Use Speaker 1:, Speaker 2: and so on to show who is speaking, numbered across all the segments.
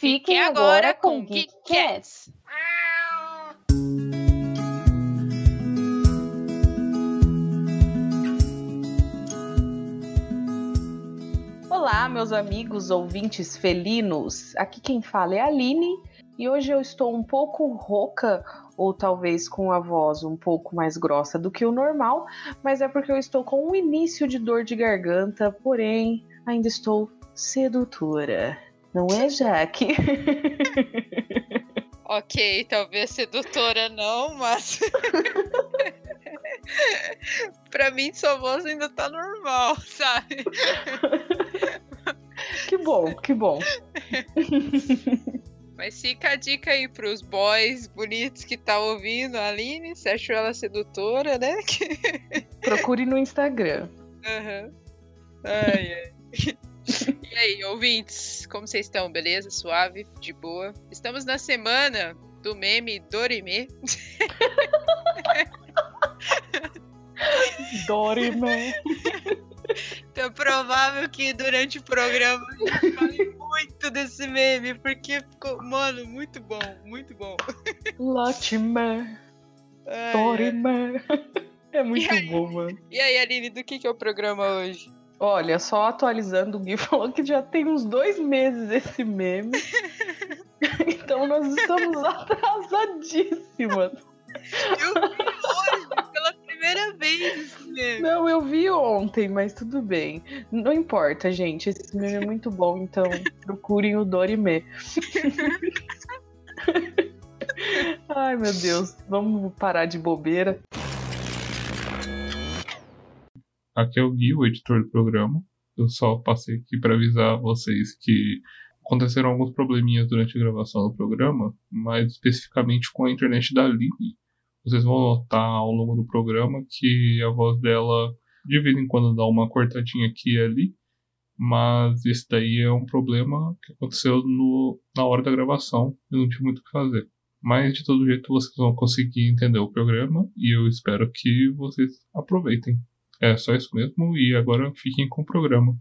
Speaker 1: Fiquem agora com Geek Cats. Olá, meus amigos ouvintes felinos. Aqui quem fala é a Aline e hoje eu estou um pouco rouca ou talvez com a voz um pouco mais grossa do que o normal, mas é porque eu estou com um início de dor de garganta, porém ainda estou sedutora. Não é, Jaque?
Speaker 2: ok, talvez sedutora não, mas. pra mim, sua voz ainda tá normal, sabe?
Speaker 1: que bom, que bom.
Speaker 2: Mas fica a dica aí pros boys bonitos que tá ouvindo a Aline. Você achou ela sedutora, né?
Speaker 1: Procure no Instagram.
Speaker 2: Uhum. Ai, ai. E aí, ouvintes, como vocês estão? Beleza? Suave? De boa? Estamos na semana do meme Dorime.
Speaker 1: Dorime.
Speaker 2: Então, provável que durante o programa a gente fale muito desse meme, porque ficou, mano, muito bom, muito bom.
Speaker 1: Latimer. Dorime. É muito
Speaker 2: aí,
Speaker 1: bom, mano.
Speaker 2: E aí, Aline, do que, que é o programa hoje?
Speaker 1: Olha, só atualizando, o Gui falou que já tem uns dois meses esse meme. então nós estamos atrasadíssimas.
Speaker 2: Eu vi hoje, pela primeira vez esse meme.
Speaker 1: Não, eu vi ontem, mas tudo bem. Não importa, gente. Esse meme é muito bom, então procurem o Dorime. Ai, meu Deus. Vamos parar de bobeira.
Speaker 3: Aqui é o Gui, o editor do programa. Eu só passei aqui para avisar vocês que aconteceram alguns probleminhas durante a gravação do programa, mas especificamente com a internet da Aline. Vocês vão notar ao longo do programa que a voz dela de vez em quando dá uma cortadinha aqui e ali, mas esse daí é um problema que aconteceu no, na hora da gravação e não tinha muito o que fazer. Mas de todo jeito vocês vão conseguir entender o programa e eu espero que vocês aproveitem. É só isso mesmo e agora fiquem com o programa.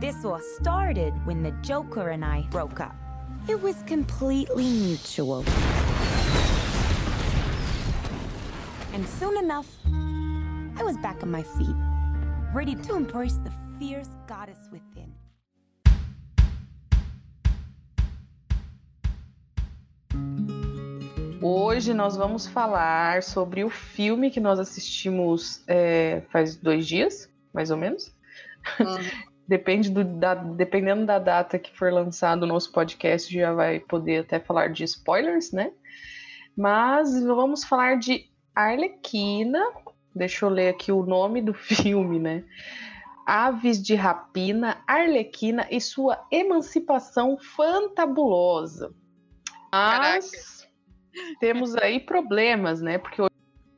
Speaker 4: This all started when the Joker and I broke up. It was completely mutual. And soon enough, I was back on my feet, ready to embrace the fierce goddess within.
Speaker 1: Hoje nós vamos falar sobre o filme que nós assistimos é, faz dois dias, mais ou menos.
Speaker 2: Uhum.
Speaker 1: Depende do, da, dependendo da data que for lançado o nosso podcast, já vai poder até falar de spoilers, né? Mas vamos falar de Arlequina. Deixa eu ler aqui o nome do filme, né? Aves de Rapina, Arlequina e sua emancipação fantabulosa. Mas
Speaker 2: Caraca.
Speaker 1: Temos aí problemas, né? Porque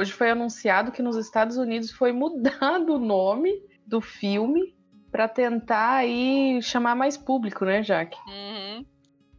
Speaker 1: hoje foi anunciado que nos Estados Unidos foi mudado o nome do filme para tentar aí chamar mais público, né, Jaque?
Speaker 2: Uhum.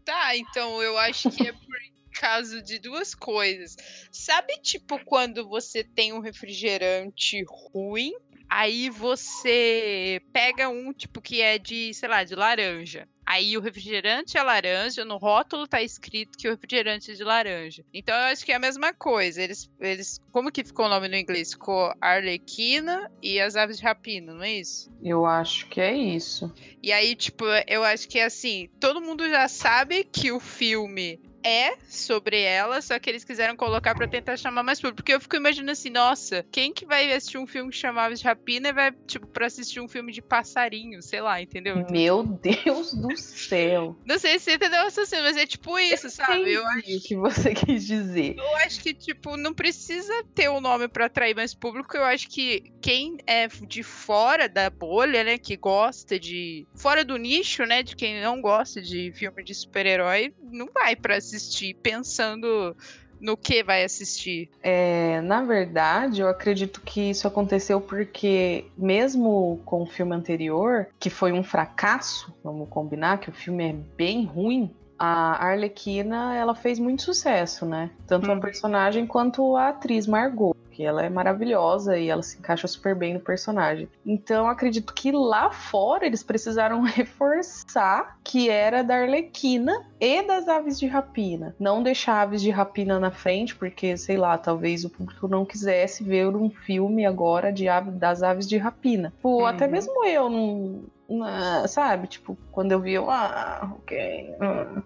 Speaker 2: Tá, então eu acho que é por causa de duas coisas. Sabe, tipo, quando você tem um refrigerante ruim, aí você pega um, tipo, que é de, sei lá, de laranja. Aí o refrigerante é laranja, no rótulo tá escrito que o refrigerante é de laranja. Então eu acho que é a mesma coisa. Eles, eles como que ficou o nome no inglês? Ficou Arlequina e as aves de rapina, não é isso?
Speaker 1: Eu acho que é isso.
Speaker 2: E aí, tipo, eu acho que é assim, todo mundo já sabe que o filme é sobre ela, só que eles quiseram colocar pra tentar chamar mais público. Porque eu fico imaginando assim, nossa, quem que vai assistir um filme que chama Aves de Rapina e vai, tipo, pra assistir um filme de passarinho, sei lá, entendeu?
Speaker 1: Meu Deus do céu.
Speaker 2: Não sei se você entendeu cena, mas é tipo isso, sabe? Eu acho,
Speaker 1: o que você quis dizer.
Speaker 2: eu acho que, tipo, não precisa ter um nome pra atrair mais público. Eu acho que quem é de fora da bolha, né, que gosta de. fora do nicho, né, de quem não gosta de filme de super-herói, não vai pra assistir pensando no que vai assistir.
Speaker 1: É, na verdade, eu acredito que isso aconteceu porque, mesmo com o filme anterior, que foi um fracasso, vamos combinar que o filme é bem ruim, a Arlequina ela fez muito sucesso, né? Tanto a
Speaker 2: Uhum.
Speaker 1: personagem quanto a atriz Margot, porque ela é maravilhosa e ela se encaixa super bem no personagem. Então acredito que lá fora eles precisaram reforçar que era da Arlequina e das aves de rapina. Não deixar aves de rapina na frente, porque, sei lá, talvez o público não quisesse ver um filme agora de ave, das aves de rapina. Pô, uhum. até mesmo eu não. não sabe? Tipo, quando eu vi, eu, ah, ok. Hum.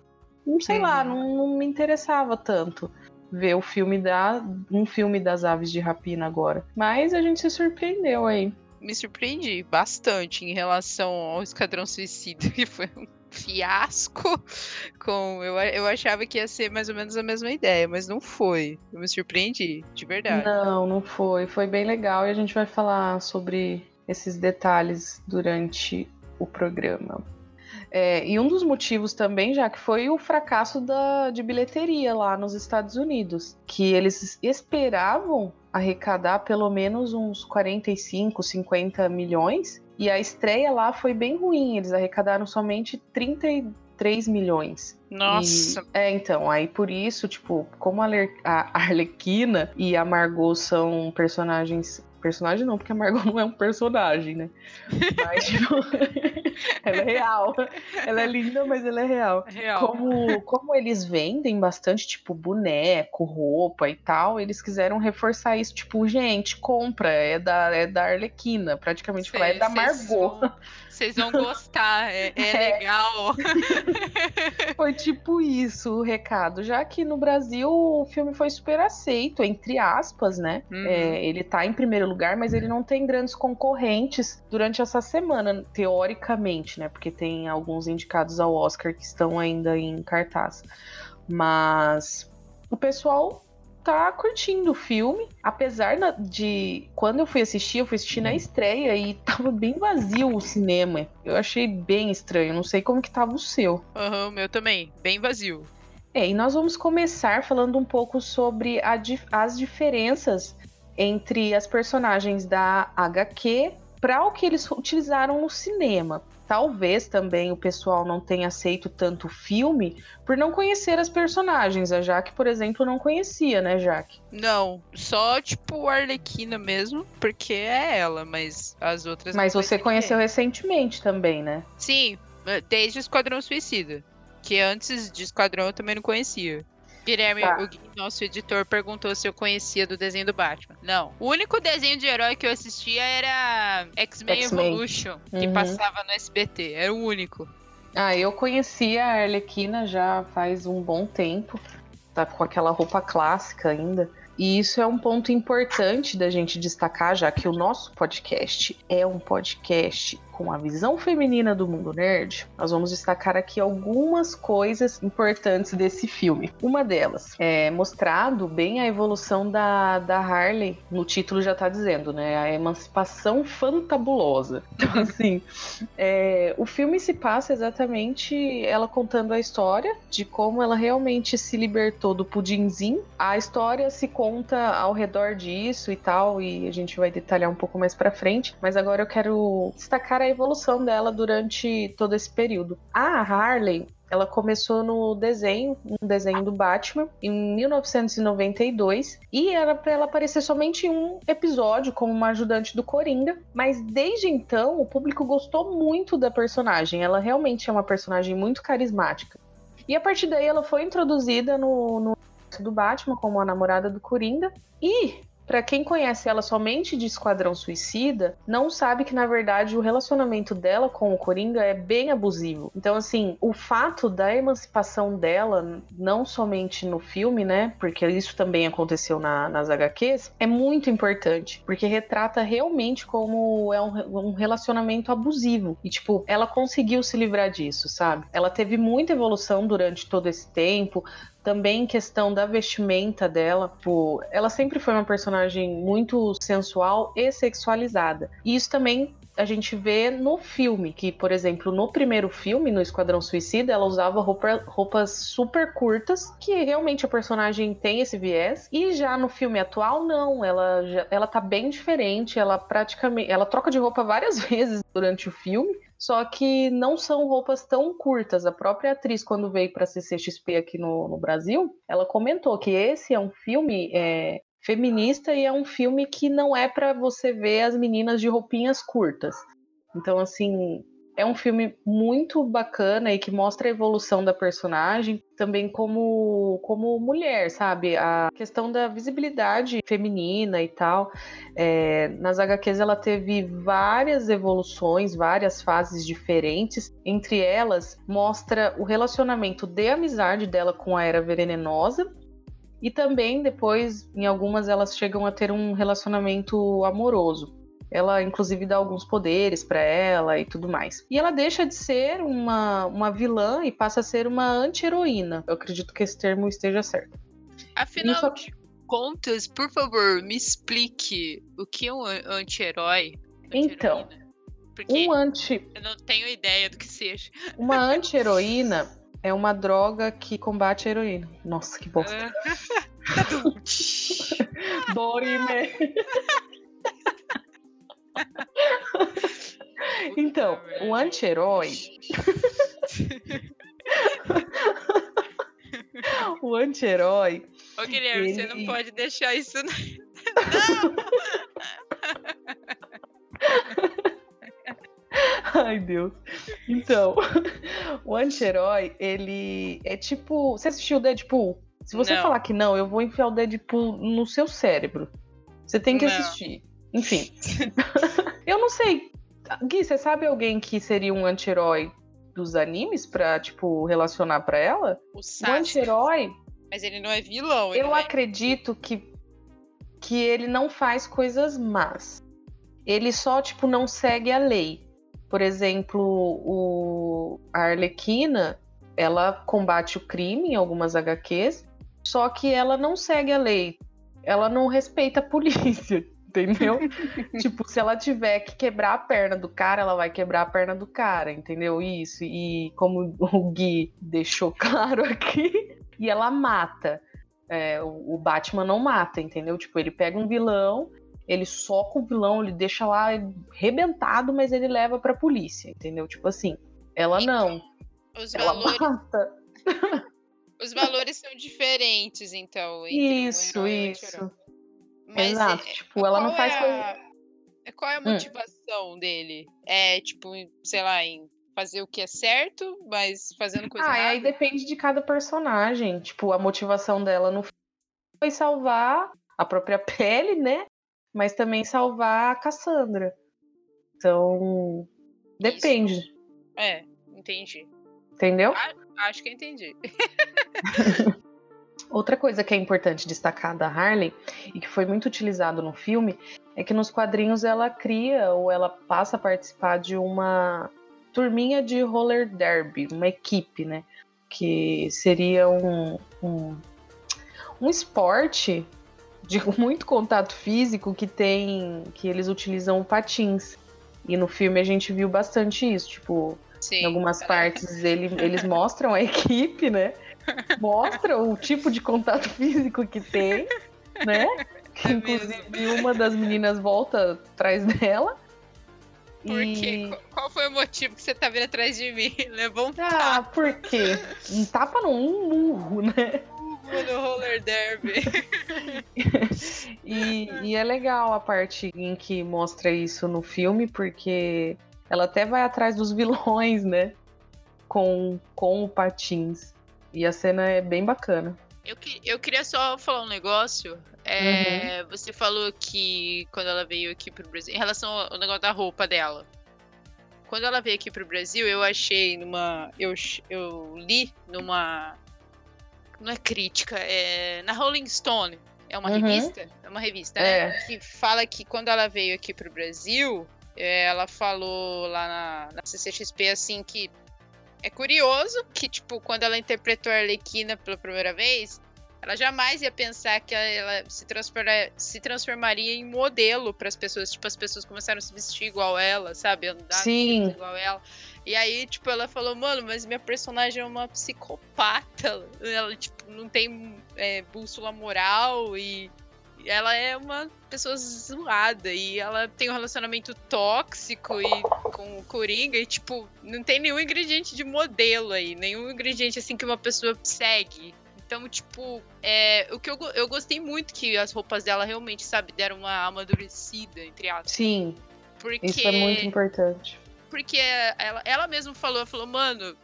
Speaker 1: Não sei uhum. lá, não, não me interessava tanto ver o filme da um filme das aves de rapina agora. Mas a gente se surpreendeu aí.
Speaker 2: Me surpreendi bastante em relação ao Esquadrão Suicida, que foi um fiasco. Com eu, eu achava que ia ser mais ou menos a mesma ideia, mas não foi. Eu me surpreendi, de verdade.
Speaker 1: Não, não foi. Foi bem legal e a gente vai falar sobre esses detalhes durante o programa. É, e um dos motivos também, já que foi o fracasso da, de bilheteria lá nos Estados Unidos, que eles esperavam arrecadar pelo menos uns 45, 50 milhões, e a estreia lá foi bem ruim, eles arrecadaram somente 33 milhões.
Speaker 2: Nossa.
Speaker 1: E, é, então, aí por isso, tipo, como a, a Arlequina e a Margot são personagens personagem não, porque a Margot não é um personagem, né? Mas, tipo, ela é real. Ela é linda, mas ela é real.
Speaker 2: real.
Speaker 1: Como, como eles vendem bastante, tipo, boneco, roupa e tal, eles quiseram reforçar isso, tipo, gente, compra, é da, é da Arlequina, praticamente falar, é da Margot.
Speaker 2: Vocês vão, gostar, é, é, é. legal.
Speaker 1: foi tipo isso o recado, já que no Brasil o filme foi super aceito, entre aspas, né? Uhum. É, ele tá em primeiro lugar, mas ele não tem grandes concorrentes durante essa semana, teoricamente, né? Porque tem alguns indicados ao Oscar que estão ainda em cartaz. Mas o pessoal tá curtindo o filme, apesar de quando eu fui assistir, eu fui assistir na estreia e tava bem vazio o cinema. Eu achei bem estranho, não sei como que tava o seu.
Speaker 2: Aham, uhum, meu também, bem vazio.
Speaker 1: É, e nós vamos começar falando um pouco sobre as diferenças entre as personagens da HQ para o que eles utilizaram no cinema. Talvez também o pessoal não tenha aceito tanto o filme por não conhecer as personagens. A Jaque, por exemplo, não conhecia, né, Jaque?
Speaker 2: Não, só tipo a Arlequina mesmo, porque é ela, mas as outras.
Speaker 1: Mas você conheceu recentemente também, né?
Speaker 2: Sim, desde o Esquadrão Suicida. Que antes de Esquadrão eu também não conhecia. Guilherme, tá. o nosso editor, perguntou se eu conhecia do desenho do Batman. Não. O único desenho de herói que eu assistia era X-Men Evolution, que uhum. passava no SBT. Era o único.
Speaker 1: Ah, eu conhecia a Arlequina já faz um bom tempo. Tá com aquela roupa clássica ainda. E isso é um ponto importante da gente destacar, já que o nosso podcast é um podcast com a visão feminina do mundo nerd, nós vamos destacar aqui algumas coisas importantes desse filme. Uma delas é mostrado bem a evolução da, da Harley, no título já tá dizendo, né? A emancipação fantabulosa. Então, assim, é, o filme se passa exatamente ela contando a história de como ela realmente se libertou do pudinzinho. A história se conta ao redor disso e tal, e a gente vai detalhar um pouco mais para frente, mas agora eu quero destacar a evolução dela durante todo esse período. A Harley, ela começou no desenho, um desenho do Batman, em 1992, e era para ela aparecer somente em um episódio como uma ajudante do Coringa, mas desde então o público gostou muito da personagem. Ela realmente é uma personagem muito carismática. E a partir daí ela foi introduzida no, no do Batman como a namorada do Coringa e para quem conhece ela somente de Esquadrão Suicida, não sabe que na verdade o relacionamento dela com o Coringa é bem abusivo. Então, assim, o fato da emancipação dela, não somente no filme, né? Porque isso também aconteceu na, nas HQs, é muito importante. Porque retrata realmente como é um, um relacionamento abusivo. E, tipo, ela conseguiu se livrar disso, sabe? Ela teve muita evolução durante todo esse tempo, também questão da vestimenta dela, pô, ela sempre foi uma personagem muito sensual e sexualizada. E isso também a gente vê no filme, que, por exemplo, no primeiro filme, no Esquadrão Suicida, ela usava roupa, roupas super curtas, que realmente a personagem tem esse viés. E já no filme atual, não, ela, ela tá bem diferente, ela praticamente. Ela troca de roupa várias vezes durante o filme só que não são roupas tão curtas. A própria atriz, quando veio para CCXP aqui no, no, Brasil, ela comentou que esse é um filme é, feminista e é um filme que não é para você ver as meninas de roupinhas curtas. Então, assim, é um filme muito bacana e que mostra a evolução da personagem também como, como mulher, sabe? A questão da visibilidade feminina e tal. É, nas HQs ela teve várias evoluções, várias fases diferentes. Entre elas, mostra o relacionamento de amizade dela com a Era Venenosa. E também depois, em algumas, elas chegam a ter um relacionamento amoroso. Ela, inclusive, dá alguns poderes para ela e tudo mais. E ela deixa de ser uma, uma vilã e passa a ser uma anti-heroína. Eu acredito que esse termo esteja certo.
Speaker 2: Afinal Isso... de contas, por favor, me explique o que é um anti-herói.
Speaker 1: então, Porque um anti.
Speaker 2: Eu não tenho ideia do que seja.
Speaker 1: Uma anti-heroína é uma droga que combate a heroína. Nossa, que bosta. Dorime. então, o anti-herói. o anti-herói.
Speaker 2: Ô, Guilherme, ele... você não pode deixar isso. Não!
Speaker 1: Ai, Deus. Então, o anti-herói, ele é tipo. Você assistiu o Deadpool? Se você não. falar que não, eu vou enfiar o Deadpool no seu cérebro. Você tem que não. assistir. Enfim. eu não sei. Gui, você sabe alguém que seria um anti-herói dos animes pra, tipo, relacionar pra ela?
Speaker 2: O, o
Speaker 1: anti-herói.
Speaker 2: Mas ele não é vilão.
Speaker 1: Eu
Speaker 2: é...
Speaker 1: acredito que, que ele não faz coisas más. Ele só, tipo, não segue a lei. Por exemplo, o, a Arlequina, ela combate o crime em algumas HQs, só que ela não segue a lei. Ela não respeita a polícia entendeu? tipo, se ela tiver que quebrar a perna do cara, ela vai quebrar a perna do cara, entendeu? Isso. E como o Gui deixou claro aqui, e ela mata. É, o Batman não mata, entendeu? Tipo, ele pega um vilão, ele soca o vilão, ele deixa lá rebentado, mas ele leva pra polícia, entendeu? Tipo assim, ela não.
Speaker 2: Os
Speaker 1: ela
Speaker 2: valores...
Speaker 1: mata.
Speaker 2: Os valores são diferentes, então.
Speaker 1: Isso, um isso. Mas Exato, é, tipo, ela não faz é coisa.
Speaker 2: É, qual é a hum. motivação hum. dele? É, tipo, sei lá, em fazer o que é certo, mas fazendo coisa
Speaker 1: Ah,
Speaker 2: errada?
Speaker 1: aí depende de cada personagem. Tipo, a motivação dela não foi salvar a própria pele, né? Mas também salvar a Cassandra. Então, depende. Isso.
Speaker 2: É, entendi.
Speaker 1: Entendeu?
Speaker 2: acho que entendi.
Speaker 1: Outra coisa que é importante destacar da Harley e que foi muito utilizado no filme é que nos quadrinhos ela cria ou ela passa a participar de uma turminha de roller derby, uma equipe, né? Que seria um, um, um esporte de muito contato físico que tem que eles utilizam patins. E no filme a gente viu bastante isso, tipo, Sim, em algumas partes ele, eles mostram a equipe, né? mostra o tipo de contato físico que tem, né? Que, é inclusive uma das meninas volta atrás dela.
Speaker 2: Por e... quê? Qual foi o motivo que você tá vindo atrás de mim? Levou um
Speaker 1: ah, tapa. Ah, por quê? Um tapa não, um murro, né?
Speaker 2: No roller derby.
Speaker 1: e, e é legal a parte em que mostra isso no filme, porque ela até vai atrás dos vilões, né? Com, com o Patins. E a cena é bem bacana.
Speaker 2: Eu, eu queria só falar um negócio. É, uhum. Você falou que quando ela veio aqui pro Brasil, em relação ao negócio da roupa dela. Quando ela veio aqui pro Brasil, eu achei numa. Eu, eu li numa. Não é crítica, é. Na Rolling Stone. É uma uhum. revista? É uma revista, né? é. né? Que fala que quando ela veio aqui pro Brasil, é, ela falou lá na, na CCXP assim que é curioso que, tipo, quando ela interpretou a Arlequina pela primeira vez, ela jamais ia pensar que ela se, se transformaria em modelo para as pessoas. Tipo, as pessoas começaram a se vestir igual ela, sabe? Andar
Speaker 1: Sim.
Speaker 2: igual ela. E aí, tipo, ela falou, mano, mas minha personagem é uma psicopata. Ela, tipo, não tem é, bússola moral e ela é uma pessoa zoada e ela tem um relacionamento tóxico e com o Coringa e, tipo, não tem nenhum ingrediente de modelo aí, nenhum ingrediente assim que uma pessoa segue, Então, tipo, é, o que eu, eu gostei muito que as roupas dela realmente, sabe, deram uma amadurecida, entre aspas.
Speaker 1: Sim.
Speaker 2: Porque,
Speaker 1: Isso é muito importante.
Speaker 2: Porque ela, ela mesma falou, falou, mano,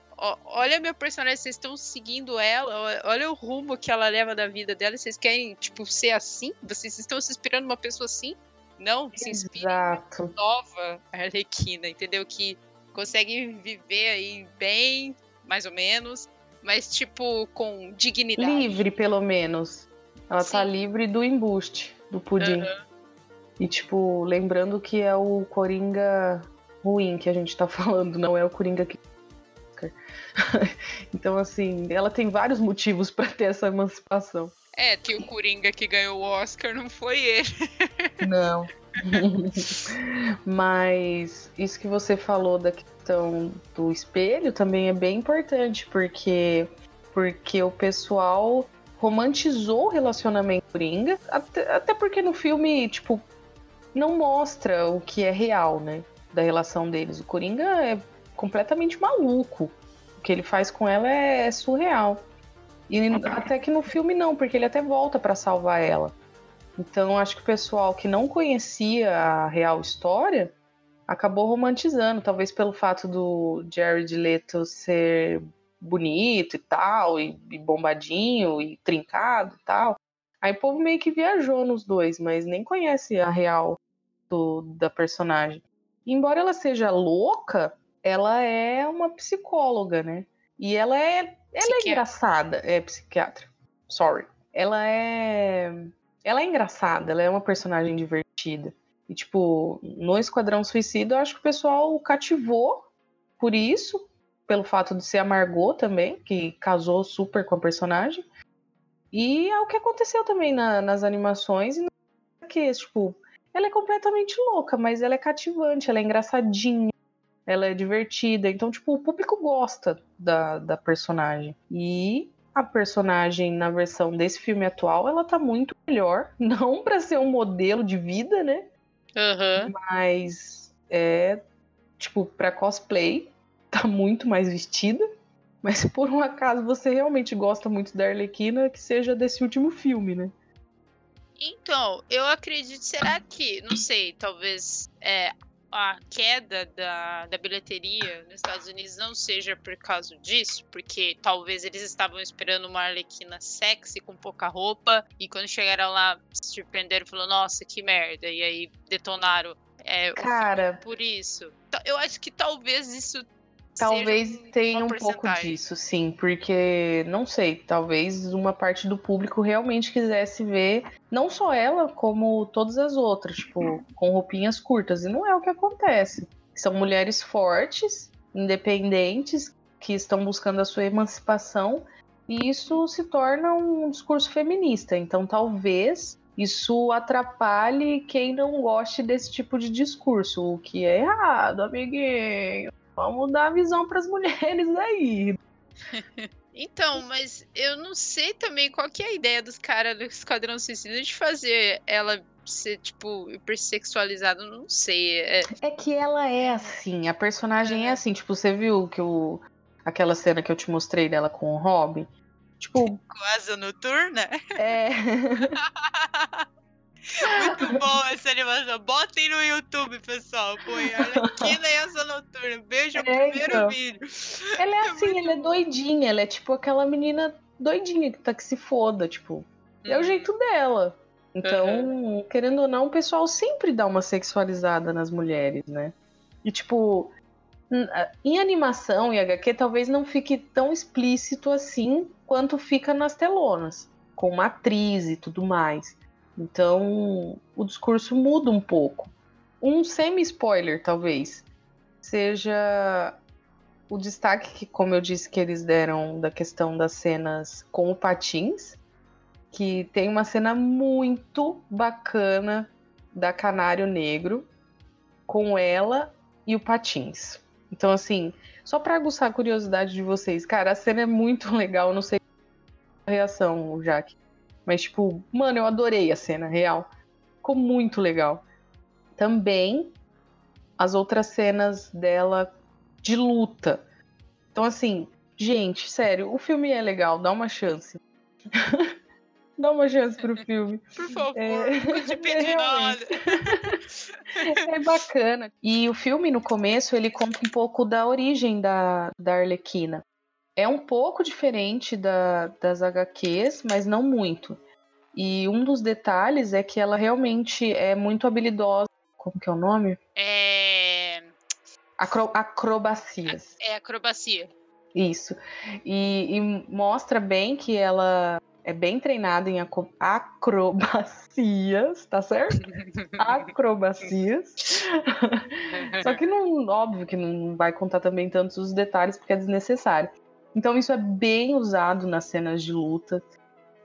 Speaker 2: olha minha personagem, vocês estão seguindo ela, olha o rumo que ela leva da vida dela, vocês querem, tipo, ser assim? Vocês estão se inspirando numa pessoa assim? Não, se inspirem
Speaker 1: Exato.
Speaker 2: nova Arlequina, entendeu? Que consegue viver aí bem, mais ou menos, mas tipo com dignidade.
Speaker 1: Livre, pelo menos. Ela tá
Speaker 2: Sim.
Speaker 1: livre do embuste, do pudim. E, tipo, lembrando que é o Coringa ruim que a gente tá falando, não é o Coringa que. então, assim, ela tem vários motivos pra ter essa emancipação.
Speaker 2: É, que o Coringa que ganhou o Oscar não foi ele.
Speaker 1: Não. Mas isso que você falou da questão do espelho também é bem importante, porque, porque o pessoal romantizou o relacionamento Coringa, até, até porque no filme, tipo, não mostra o que é real, né? Da relação deles. O Coringa é completamente maluco. O que ele faz com ela é, é surreal. E até que no filme não, porque ele até volta pra salvar ela. Então acho que o pessoal que não conhecia a real história acabou romantizando, talvez pelo fato do Jared Leto ser bonito e tal, e, e bombadinho e trincado e tal. Aí o povo meio que viajou nos dois, mas nem conhece a real do, da personagem. Embora ela seja louca, ela é uma psicóloga, né? E ela é, ela é engraçada, é psiquiatra. Sorry. Ela é ela é engraçada, ela é uma personagem divertida. E, tipo, no Esquadrão Suicida, eu acho que o pessoal cativou por isso, pelo fato de ser a Margot também, que casou super com a personagem. E é o que aconteceu também na- nas animações. E que, tipo, ela é completamente louca, mas ela é cativante, ela é engraçadinha, ela é divertida. Então, tipo, o público gosta da, da personagem. E a personagem na versão desse filme atual, ela tá muito melhor. Não pra ser um modelo de vida, né?
Speaker 2: Aham.
Speaker 1: Mas é tipo pra cosplay, tá muito mais vestida. Mas se por um acaso você realmente gosta muito da Arlequina, que seja desse último filme, né?
Speaker 2: Então, eu acredito, será que, não sei, talvez é, a queda da, da bilheteria nos Estados Unidos não seja por causa disso? Porque talvez eles estavam esperando uma Arlequina sexy com pouca roupa e quando chegaram lá se surpreenderam e falaram, nossa, que merda, e aí detonaram é,
Speaker 1: Cara,
Speaker 2: filme por isso. Ta- Eu acho que talvez isso
Speaker 1: talvez tenha um pouco disso, sim, porque não sei, talvez uma parte do público realmente quisesse ver não só ela, como todas as outras, tipo, com roupinhas curtas. E não é o que acontece. São mulheres fortes, independentes, que estão buscando a sua emancipação, e isso se torna um discurso feminista. Então, talvez isso atrapalhe quem não goste desse tipo de discurso, o que é errado, amiguinho. Vamos dar visão para as mulheres aí.
Speaker 2: Então, mas eu não sei também qual que é a ideia dos caras do Esquadrão Suicida de fazer ela ser, tipo, hipersexualizada. Não sei. É,
Speaker 1: É que ela é assim, a personagem é assim. Tipo, você viu que o aquela cena que eu te mostrei dela com o Robin? Tipo,
Speaker 2: asa noturna?
Speaker 1: é.
Speaker 2: Muito bom essa animação. Botem no YouTube, pessoal. Põe Arlequina e asa noturna. Veja o
Speaker 1: É,
Speaker 2: primeiro
Speaker 1: então.
Speaker 2: vídeo.
Speaker 1: Ela é assim, ela é doidinha. Ela é tipo aquela menina doidinha que tá que se foda, tipo. É o
Speaker 2: Hum,
Speaker 1: jeito dela. Então, querendo ou não, o pessoal sempre dá uma sexualizada nas mulheres, né? E tipo, em animação e HQ talvez não fique tão explícito assim quanto fica nas telonas, com uma atriz e tudo mais. Então, o discurso muda um pouco. Um semi-spoiler, talvez, seja o destaque que, como eu disse, que eles deram da questão das cenas com o Patins, que tem uma cena muito bacana da Canário Negro com ela e o Patins. Então, assim, só pra aguçar a curiosidade de vocês, cara, a cena é muito legal, não sei a reação, Jaque. Mas, tipo, mano, eu adorei a cena, real. Ficou muito legal. Também as outras cenas dela de luta. Então, assim, gente, sério, o filme é legal, dá uma chance. Dá uma chance pro filme.
Speaker 2: Por favor,
Speaker 1: É,
Speaker 2: nunca te pedi
Speaker 1: realmente.
Speaker 2: nada.
Speaker 1: É bacana. E o filme, no começo, ele conta um pouco da origem da, da Arlequina. É um pouco diferente da, das HQs, mas não muito. E um dos detalhes é que ela realmente é muito habilidosa. Como que é o nome?
Speaker 2: É,
Speaker 1: Acro- acrobacias.
Speaker 2: é acrobacia.
Speaker 1: Isso. E, e mostra bem que ela é bem treinada em acrobacias, tá certo? Acrobacias. Só que não, óbvio que não vai contar também tantos os detalhes porque é desnecessário. Então isso é bem usado nas cenas de luta.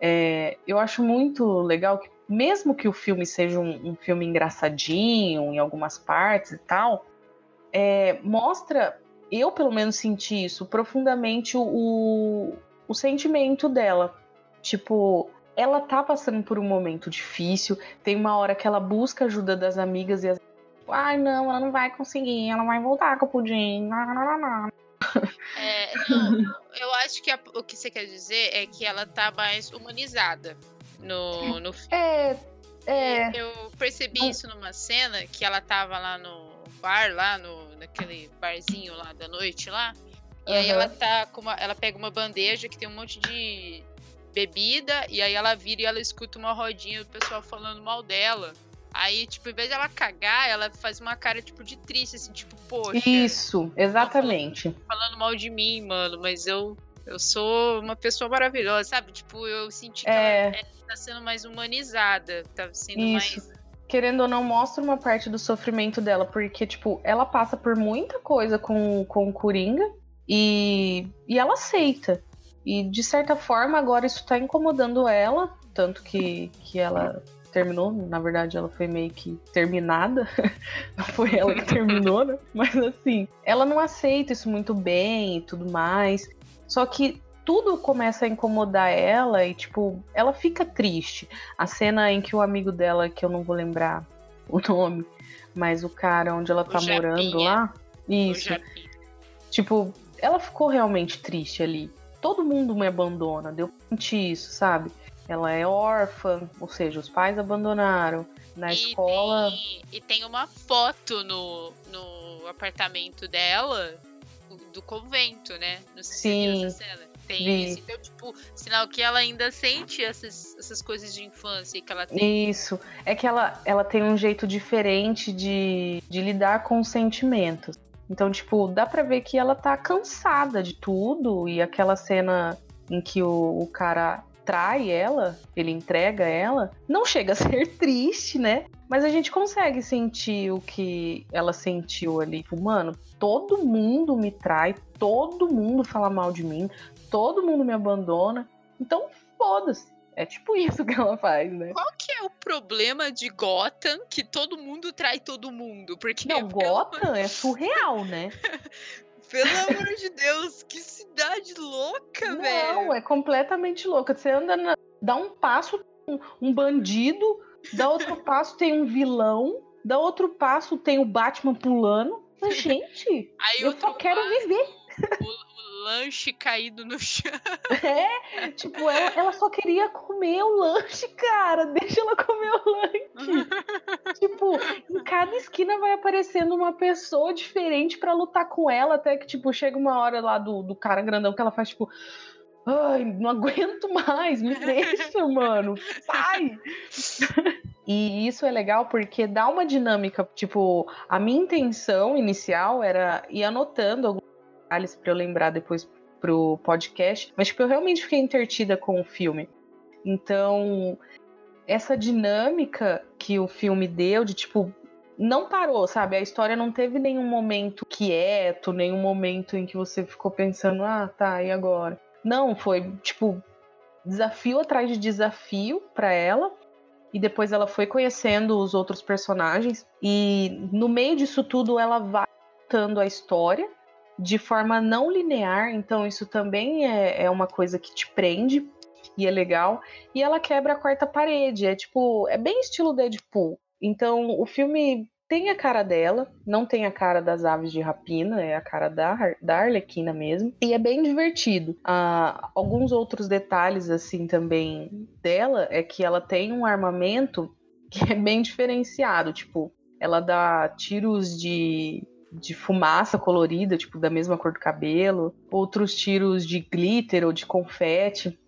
Speaker 1: É, eu acho muito legal que, mesmo que o filme seja um, um filme engraçadinho em algumas partes e tal, é, mostra, eu pelo menos senti isso profundamente o, o sentimento dela. Tipo, ela tá passando por um momento difícil. Tem uma hora que ela busca ajuda das amigas e as. Ai, não, ela não vai conseguir, ela vai voltar com o pudim. Não, não, não.
Speaker 2: É, não, eu acho que a- o que você quer dizer é que ela tá mais humanizada no, no filme.
Speaker 1: É, é.
Speaker 2: Eu percebi
Speaker 1: Não.
Speaker 2: isso numa cena que ela tava lá no bar, lá no, naquele barzinho lá da noite lá. E aí
Speaker 1: Aham.
Speaker 2: ela tá com uma, ela pega uma bandeja que tem um monte de bebida e aí ela vira e ela escuta uma rodinha do pessoal falando mal dela. Aí, tipo, em vez de ela cagar, ela faz uma cara, tipo, de triste, assim, tipo, poxa,
Speaker 1: Isso, exatamente.
Speaker 2: falando mal de mim, mano, mas eu, eu sou uma pessoa maravilhosa, sabe? Tipo, eu senti que
Speaker 1: É.
Speaker 2: ela tá sendo mais humanizada, tá sendo
Speaker 1: Isso.
Speaker 2: mais.
Speaker 1: Querendo ou não, mostra uma parte do sofrimento dela, porque, tipo, ela passa por muita coisa com, com o Coringa e, e ela aceita. E, de certa forma, agora isso tá incomodando ela, tanto que, que ela terminou, na verdade, ela foi meio que terminada, não foi ela que terminou, né? Mas, assim, ela não aceita isso muito bem e tudo mais. Só que tudo começa a incomodar ela e, tipo, ela fica triste. A cena em que o amigo dela, que eu não vou lembrar o nome, mas o cara onde ela tá
Speaker 2: Japinha.
Speaker 1: morando lá. Isso. Tipo, ela ficou realmente triste ali. Todo mundo me abandona, deu pra sentir isso, sabe? Ela é órfã, ou seja, os pais abandonaram. Na
Speaker 2: E
Speaker 1: escola.
Speaker 2: Tem, e tem uma foto no, no apartamento dela do convento, né? Viu
Speaker 1: Sim.
Speaker 2: Tem isso. Então, tipo, sinal que ela ainda sente essas, essas coisas de infância que ela tem.
Speaker 1: Isso. É que ela, ela tem um jeito diferente de, de lidar com os sentimentos. Então, tipo, dá pra ver que ela tá cansada de tudo. E aquela cena em que o, o cara trai ela, ele entrega ela, não chega a ser triste, né? Mas a gente consegue sentir o que ela sentiu ali. Tipo, mano, todo mundo me trai, todo mundo fala mal de mim, todo mundo me abandona. Então, foda-se. É tipo isso que ela faz, né?
Speaker 2: Qual que é o problema de Gotham que todo mundo trai todo mundo? Porque,
Speaker 1: Não, Gotham é surreal, né?
Speaker 2: pelo amor de Deus, que cidade louca, velho.
Speaker 1: Não, é completamente louca. Você anda, na- dá um passo, um, um bandido, dá outro passo, tem um vilão, dá outro passo, tem o Batman pulando. Gente,
Speaker 2: Aí
Speaker 1: eu só quero
Speaker 2: passo,
Speaker 1: viver.
Speaker 2: O, o lanche caído no chão.
Speaker 1: É, tipo, ela, ela só queria comer o lanche, cara. Deixa ela comer o lanche. tipo, em cada esquina vai aparecendo uma pessoa diferente pra lutar com ela, até que, tipo, chega uma hora lá do, do cara grandão que ela faz, tipo. Ai, não aguento mais, me deixa, mano. Sai! E isso é legal porque dá uma dinâmica. Tipo, a minha intenção inicial era ir anotando alguns detalhes pra eu lembrar depois pro podcast, mas tipo, eu realmente fiquei intertida com o filme. Então, essa dinâmica que o filme deu de tipo não parou, sabe? A história não teve nenhum momento quieto, nenhum momento em que você ficou pensando, ah, tá, e agora? Não, foi tipo desafio atrás de desafio para ela. E depois ela foi conhecendo os outros personagens e no meio disso tudo ela vai contando a história de forma não linear, então isso também é, é uma coisa que te prende e é legal. E ela quebra a quarta parede, é tipo, é bem estilo Deadpool. Então o filme tem a cara dela, não tem a cara das aves de rapina, é a cara da, da Arlequina mesmo. E é bem divertido. Ah, alguns outros detalhes, assim, também dela é que ela tem um armamento que é bem diferenciado. Tipo, ela dá tiros de, de fumaça colorida, tipo, da mesma cor do cabelo, outros tiros de glitter ou de confete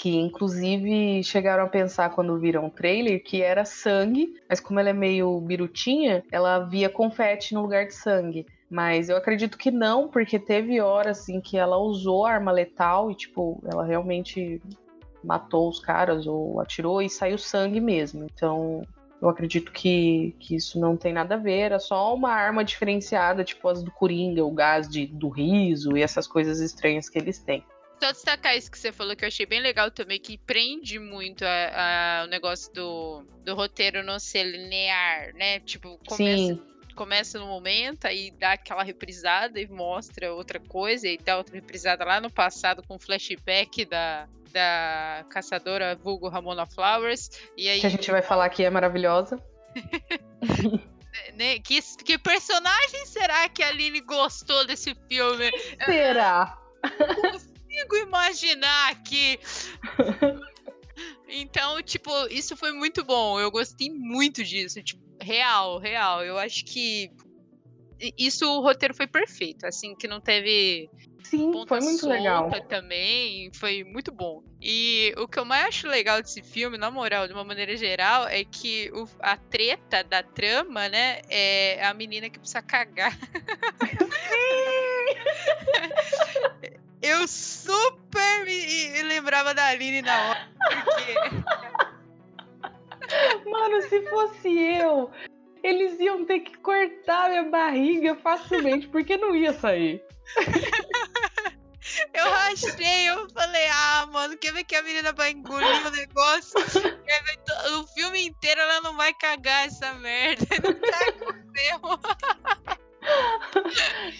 Speaker 1: que inclusive chegaram a pensar quando viram o trailer que era sangue, mas como ela é meio birutinha, ela via confete no lugar de sangue. Mas eu acredito que não, porque teve horas assim que ela usou arma letal e tipo, ela realmente matou os caras ou atirou e saiu sangue mesmo. Então, eu acredito que, que isso não tem nada a ver, é só uma arma diferenciada, tipo as do Coringa, o gás de, do riso e essas coisas estranhas que eles têm.
Speaker 2: Só destacar isso que você falou que eu achei bem legal também, que prende muito a, a, o negócio do, do roteiro não ser linear, né? Tipo, começa, Sim. começa no momento, aí dá aquela reprisada e mostra outra coisa, e dá outra reprisada lá no passado com flashback da, da caçadora vulgo Ramona Flowers. E aí...
Speaker 1: Que a gente vai falar que é maravilhosa.
Speaker 2: né? que, que personagem será que a Aline gostou desse filme?
Speaker 1: Será?
Speaker 2: consigo imaginar que. Então, tipo, isso foi muito bom. Eu gostei muito disso. Tipo, real, real. Eu acho que isso o roteiro foi perfeito, assim, que não teve
Speaker 1: Sim, foi muito legal.
Speaker 2: Também foi muito bom. E o que eu mais acho legal desse filme, na moral, de uma maneira geral, é que o, a treta da trama, né, é a menina que precisa cagar. eu super me, me lembrava da Aline na hora, porque.
Speaker 1: Mano, se fosse eu, eles iam ter que cortar minha barriga facilmente, porque não ia sair.
Speaker 2: Eu rachei, eu falei, ah, mano, quer ver que a menina vai engolir o negócio? o filme inteiro ela não vai cagar essa merda. Não cagou mesmo.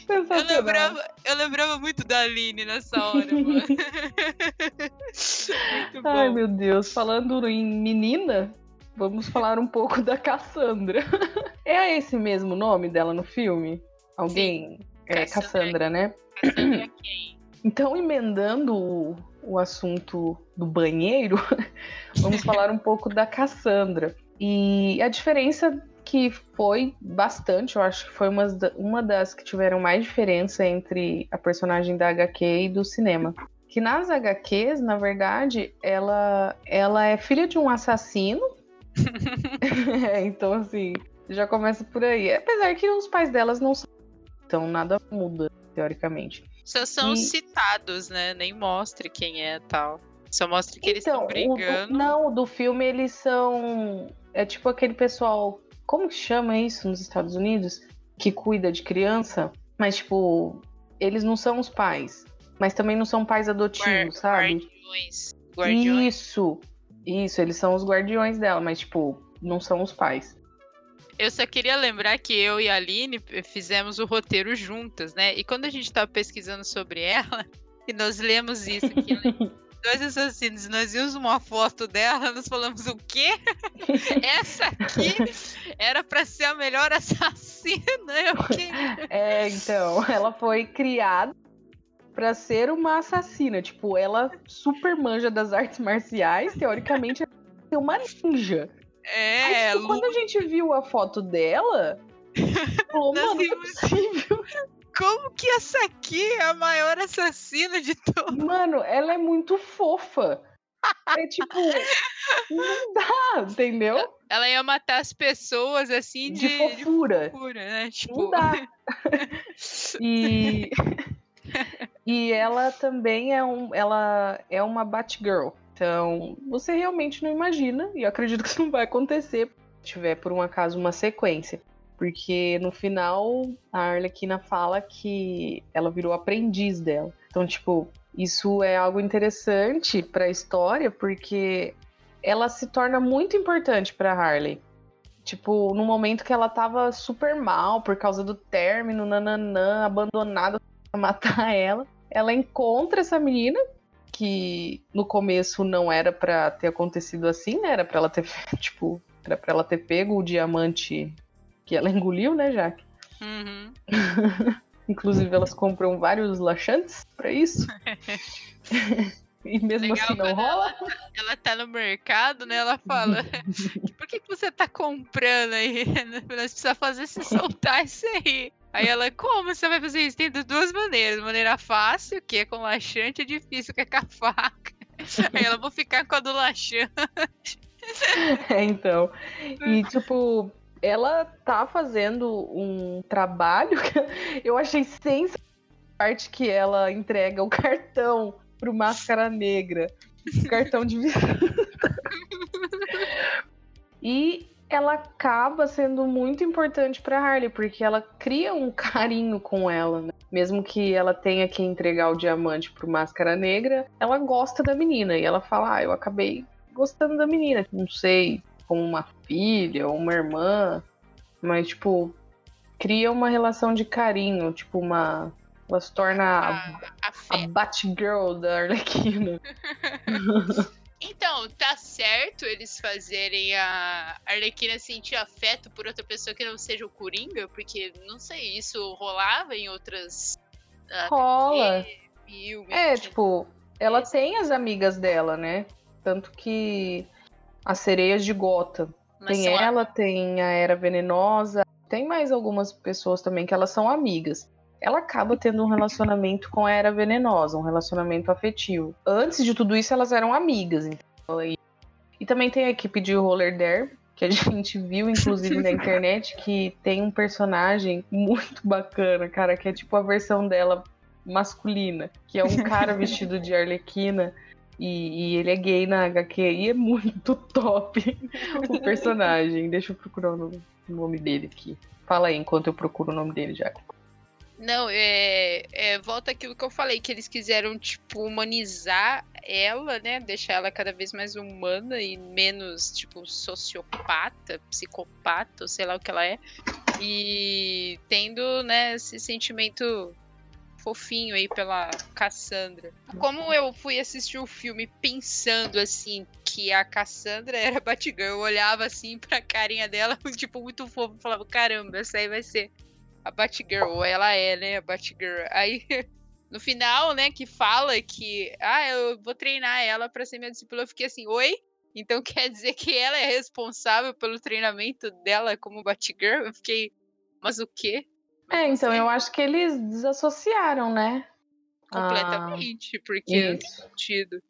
Speaker 2: Eu lembrava, eu lembrava muito da Aline nessa hora, mano.
Speaker 1: Ai, meu Deus. Falando em menina, vamos falar um pouco da Cassandra. É esse mesmo nome dela no filme? Alguém? Sim. É Cassandra, né? Cassandra quem? Então, emendando o, o assunto do banheiro, vamos falar um pouco da Cassandra. E a diferença que foi bastante, eu acho que foi uma, uma das que tiveram mais diferença entre a personagem da HQ e do cinema. Que nas HQs, na verdade, ela, ela é filha de um assassino. é, então, assim, já começa por aí. Apesar que os pais delas não são. Então, nada muda, teoricamente.
Speaker 2: Só são e... citados, né? Nem mostre quem é tal. Só mostra que eles estão então, brigando.
Speaker 1: O, não, do filme eles são. É tipo aquele pessoal como que chama isso nos Estados Unidos? Que cuida de criança, mas tipo, eles não são os pais, mas também não são pais adotivos, Guard, sabe?
Speaker 2: Guardiões. guardiões.
Speaker 1: Isso, isso, eles são os guardiões dela, mas tipo, não são os pais.
Speaker 2: Eu só queria lembrar que eu e a Aline fizemos o roteiro juntas, né? E quando a gente estava pesquisando sobre ela, e nós lemos isso, que dois assassinos, nós vimos uma foto dela, nós falamos o quê? Essa aqui era para ser a melhor assassina. Eu que...
Speaker 1: É, então, ela foi criada para ser uma assassina. Tipo, ela super manja das artes marciais, teoricamente é uma ninja.
Speaker 2: É,
Speaker 1: Aí, tipo, quando a gente viu a foto dela, falou, mano, não é possível
Speaker 2: como que essa aqui é a maior assassina de todos?
Speaker 1: Mano, ela é muito fofa. É tipo, não dá, entendeu?
Speaker 2: Ela ia matar as pessoas assim
Speaker 1: de, de fofura.
Speaker 2: De fofura né?
Speaker 1: tipo... Não dá. e e ela também é um, ela é uma Batgirl. Então, você realmente não imagina, e eu acredito que isso não vai acontecer se tiver por um acaso uma sequência. Porque no final a Arlequina fala que ela virou aprendiz dela. Então, tipo, isso é algo interessante para a história, porque ela se torna muito importante para Harley. Tipo, no momento que ela tava super mal por causa do término, nananã, abandonada matar ela, ela encontra essa menina que no começo não era para ter acontecido assim, né? Era para ela ter, tipo, era para ela ter pego o diamante que ela engoliu, né, Jaque?
Speaker 2: Uhum.
Speaker 1: Inclusive, elas compram vários laxantes pra isso. e mesmo
Speaker 2: Legal
Speaker 1: assim não rola.
Speaker 2: Ela tá no mercado, né? Ela fala: Por que, que você tá comprando aí? Nós precisamos fazer se soltar isso aí. Aí ela, como você vai fazer isso? Tem de duas maneiras. Maneira fácil, que é com laxante, e difícil, que é com a faca. Aí ela, vou ficar com a do laxante.
Speaker 1: É, então. E, tipo, ela tá fazendo um trabalho que eu achei sensacional. A parte que ela entrega o cartão pro Máscara Negra. O cartão de visita. E ela acaba sendo muito importante pra Harley, porque ela cria um carinho com ela, né? Mesmo que ela tenha que entregar o diamante pro Máscara Negra, ela gosta da menina. E ela fala: Ah, eu acabei gostando da menina. Não sei, como uma filha ou uma irmã. Mas, tipo, cria uma relação de carinho, tipo, uma. Ela se torna a,
Speaker 2: A, a
Speaker 1: a. Batgirl da Arlequina.
Speaker 2: Então, tá certo eles fazerem a Arlequina sentir afeto por outra pessoa que não seja o Coringa? Porque, não sei, isso rolava em outras. ah,
Speaker 1: Rola. É, tipo, ela tem as amigas dela, né? Tanto que as sereias de Gotham.
Speaker 2: mas
Speaker 1: Tem
Speaker 2: são a-
Speaker 1: ela, tem a Era Venenosa, tem mais algumas pessoas também que elas são amigas. Ela acaba tendo um relacionamento com a Era Venenosa, um relacionamento afetivo. Antes de tudo isso, elas eram amigas. Então, e, e também tem a equipe de Roller Dare, que a gente viu, inclusive, na internet, que tem um personagem muito bacana, cara, que é tipo a versão dela masculina, que é um cara vestido de arlequina. E, e ele é gay na HQ e é muito top o personagem. Deixa eu procurar o nome, dele aqui. Fala aí enquanto eu procuro o nome dele, já.
Speaker 2: Não, é, é, Volta aquilo que eu falei, que eles quiseram, tipo, humanizar ela, né? Deixar ela cada vez mais humana e menos, tipo, sociopata, psicopata, sei lá o que ela é. E tendo, né, esse sentimento fofinho aí pela Cassandra. Como eu fui assistir o filme pensando assim que a Cassandra era Batgirl, eu olhava assim pra carinha dela, tipo, muito fofo, falava, caramba, essa aí vai ser a Batgirl, ou ela é, né, a Batgirl. Aí, no final, né, que fala que, ah, eu vou treinar ela pra ser minha discípula, eu fiquei assim, oi? Então quer dizer que ela é responsável pelo treinamento dela como Batgirl? Eu fiquei, mas o quê?
Speaker 1: É, então eu acho que eles desassociaram, né? Ah,
Speaker 2: Completamente, porque não tem
Speaker 1: isso.
Speaker 2: sentido.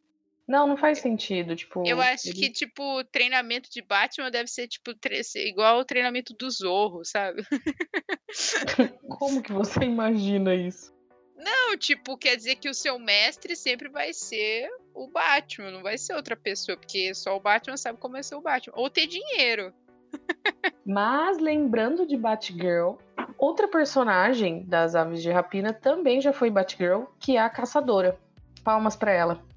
Speaker 1: Não, não faz sentido. Tipo,
Speaker 2: Eu acho
Speaker 1: ele-
Speaker 2: que, tipo, treinamento de Batman deve ser, tipo, tre- igual ao treinamento do Zorro, sabe?
Speaker 1: Como que você imagina isso?
Speaker 2: Não, tipo, quer dizer que o seu mestre sempre vai ser o Batman, não vai ser outra pessoa, porque só o Batman sabe como é ser o Batman. Ou ter dinheiro.
Speaker 1: Mas lembrando de Batgirl, outra personagem das Aves de Rapina também já foi Batgirl, que é a Caçadora. Palmas pra ela.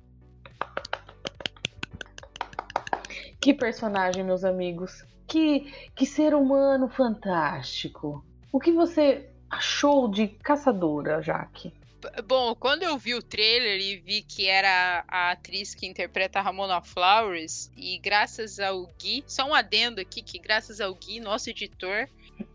Speaker 1: Que personagem, meus amigos. Que, que ser humano fantástico. O que você achou de Caçadora, Jaque?
Speaker 2: Bom, quando eu vi o trailer e vi que era a atriz que interpreta a Ramona Flowers, e graças ao Gui, só um adendo aqui, que graças ao Gui, nosso editor,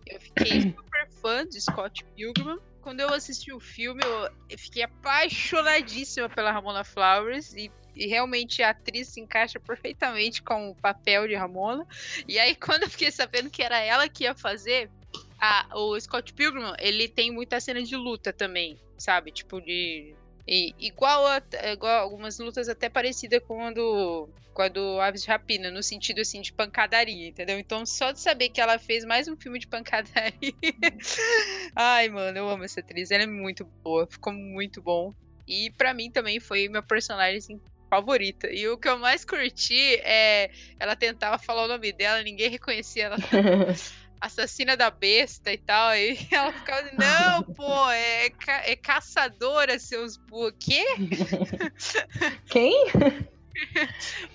Speaker 2: eu fiquei super fã de Scott Pilgrim. Quando eu assisti o filme, eu, fiquei apaixonadíssima pela Ramona Flowers e, e realmente a atriz se encaixa perfeitamente com o papel de Ramona. E aí, quando eu fiquei sabendo que era ela que ia fazer, a- o Scott Pilgrim, ele tem muita cena de luta também, sabe? Tipo, de. E- igual, a, igual algumas lutas até parecidas com a do, com a do Aves de Rapina, no sentido assim de pancadaria, entendeu? Então, só de saber que ela fez mais um filme de pancadaria. Ai, mano, eu amo essa atriz. Ela é muito boa, ficou muito bom. E pra mim também foi minha personagem assim, favorita. E o que eu mais curti é ela tentava falar o nome dela, ninguém reconhecia ela assassina da besta e tal. E ela ficava assim, não, pô, é, ca- é caçadora, seus bu... Quê?
Speaker 1: Quem?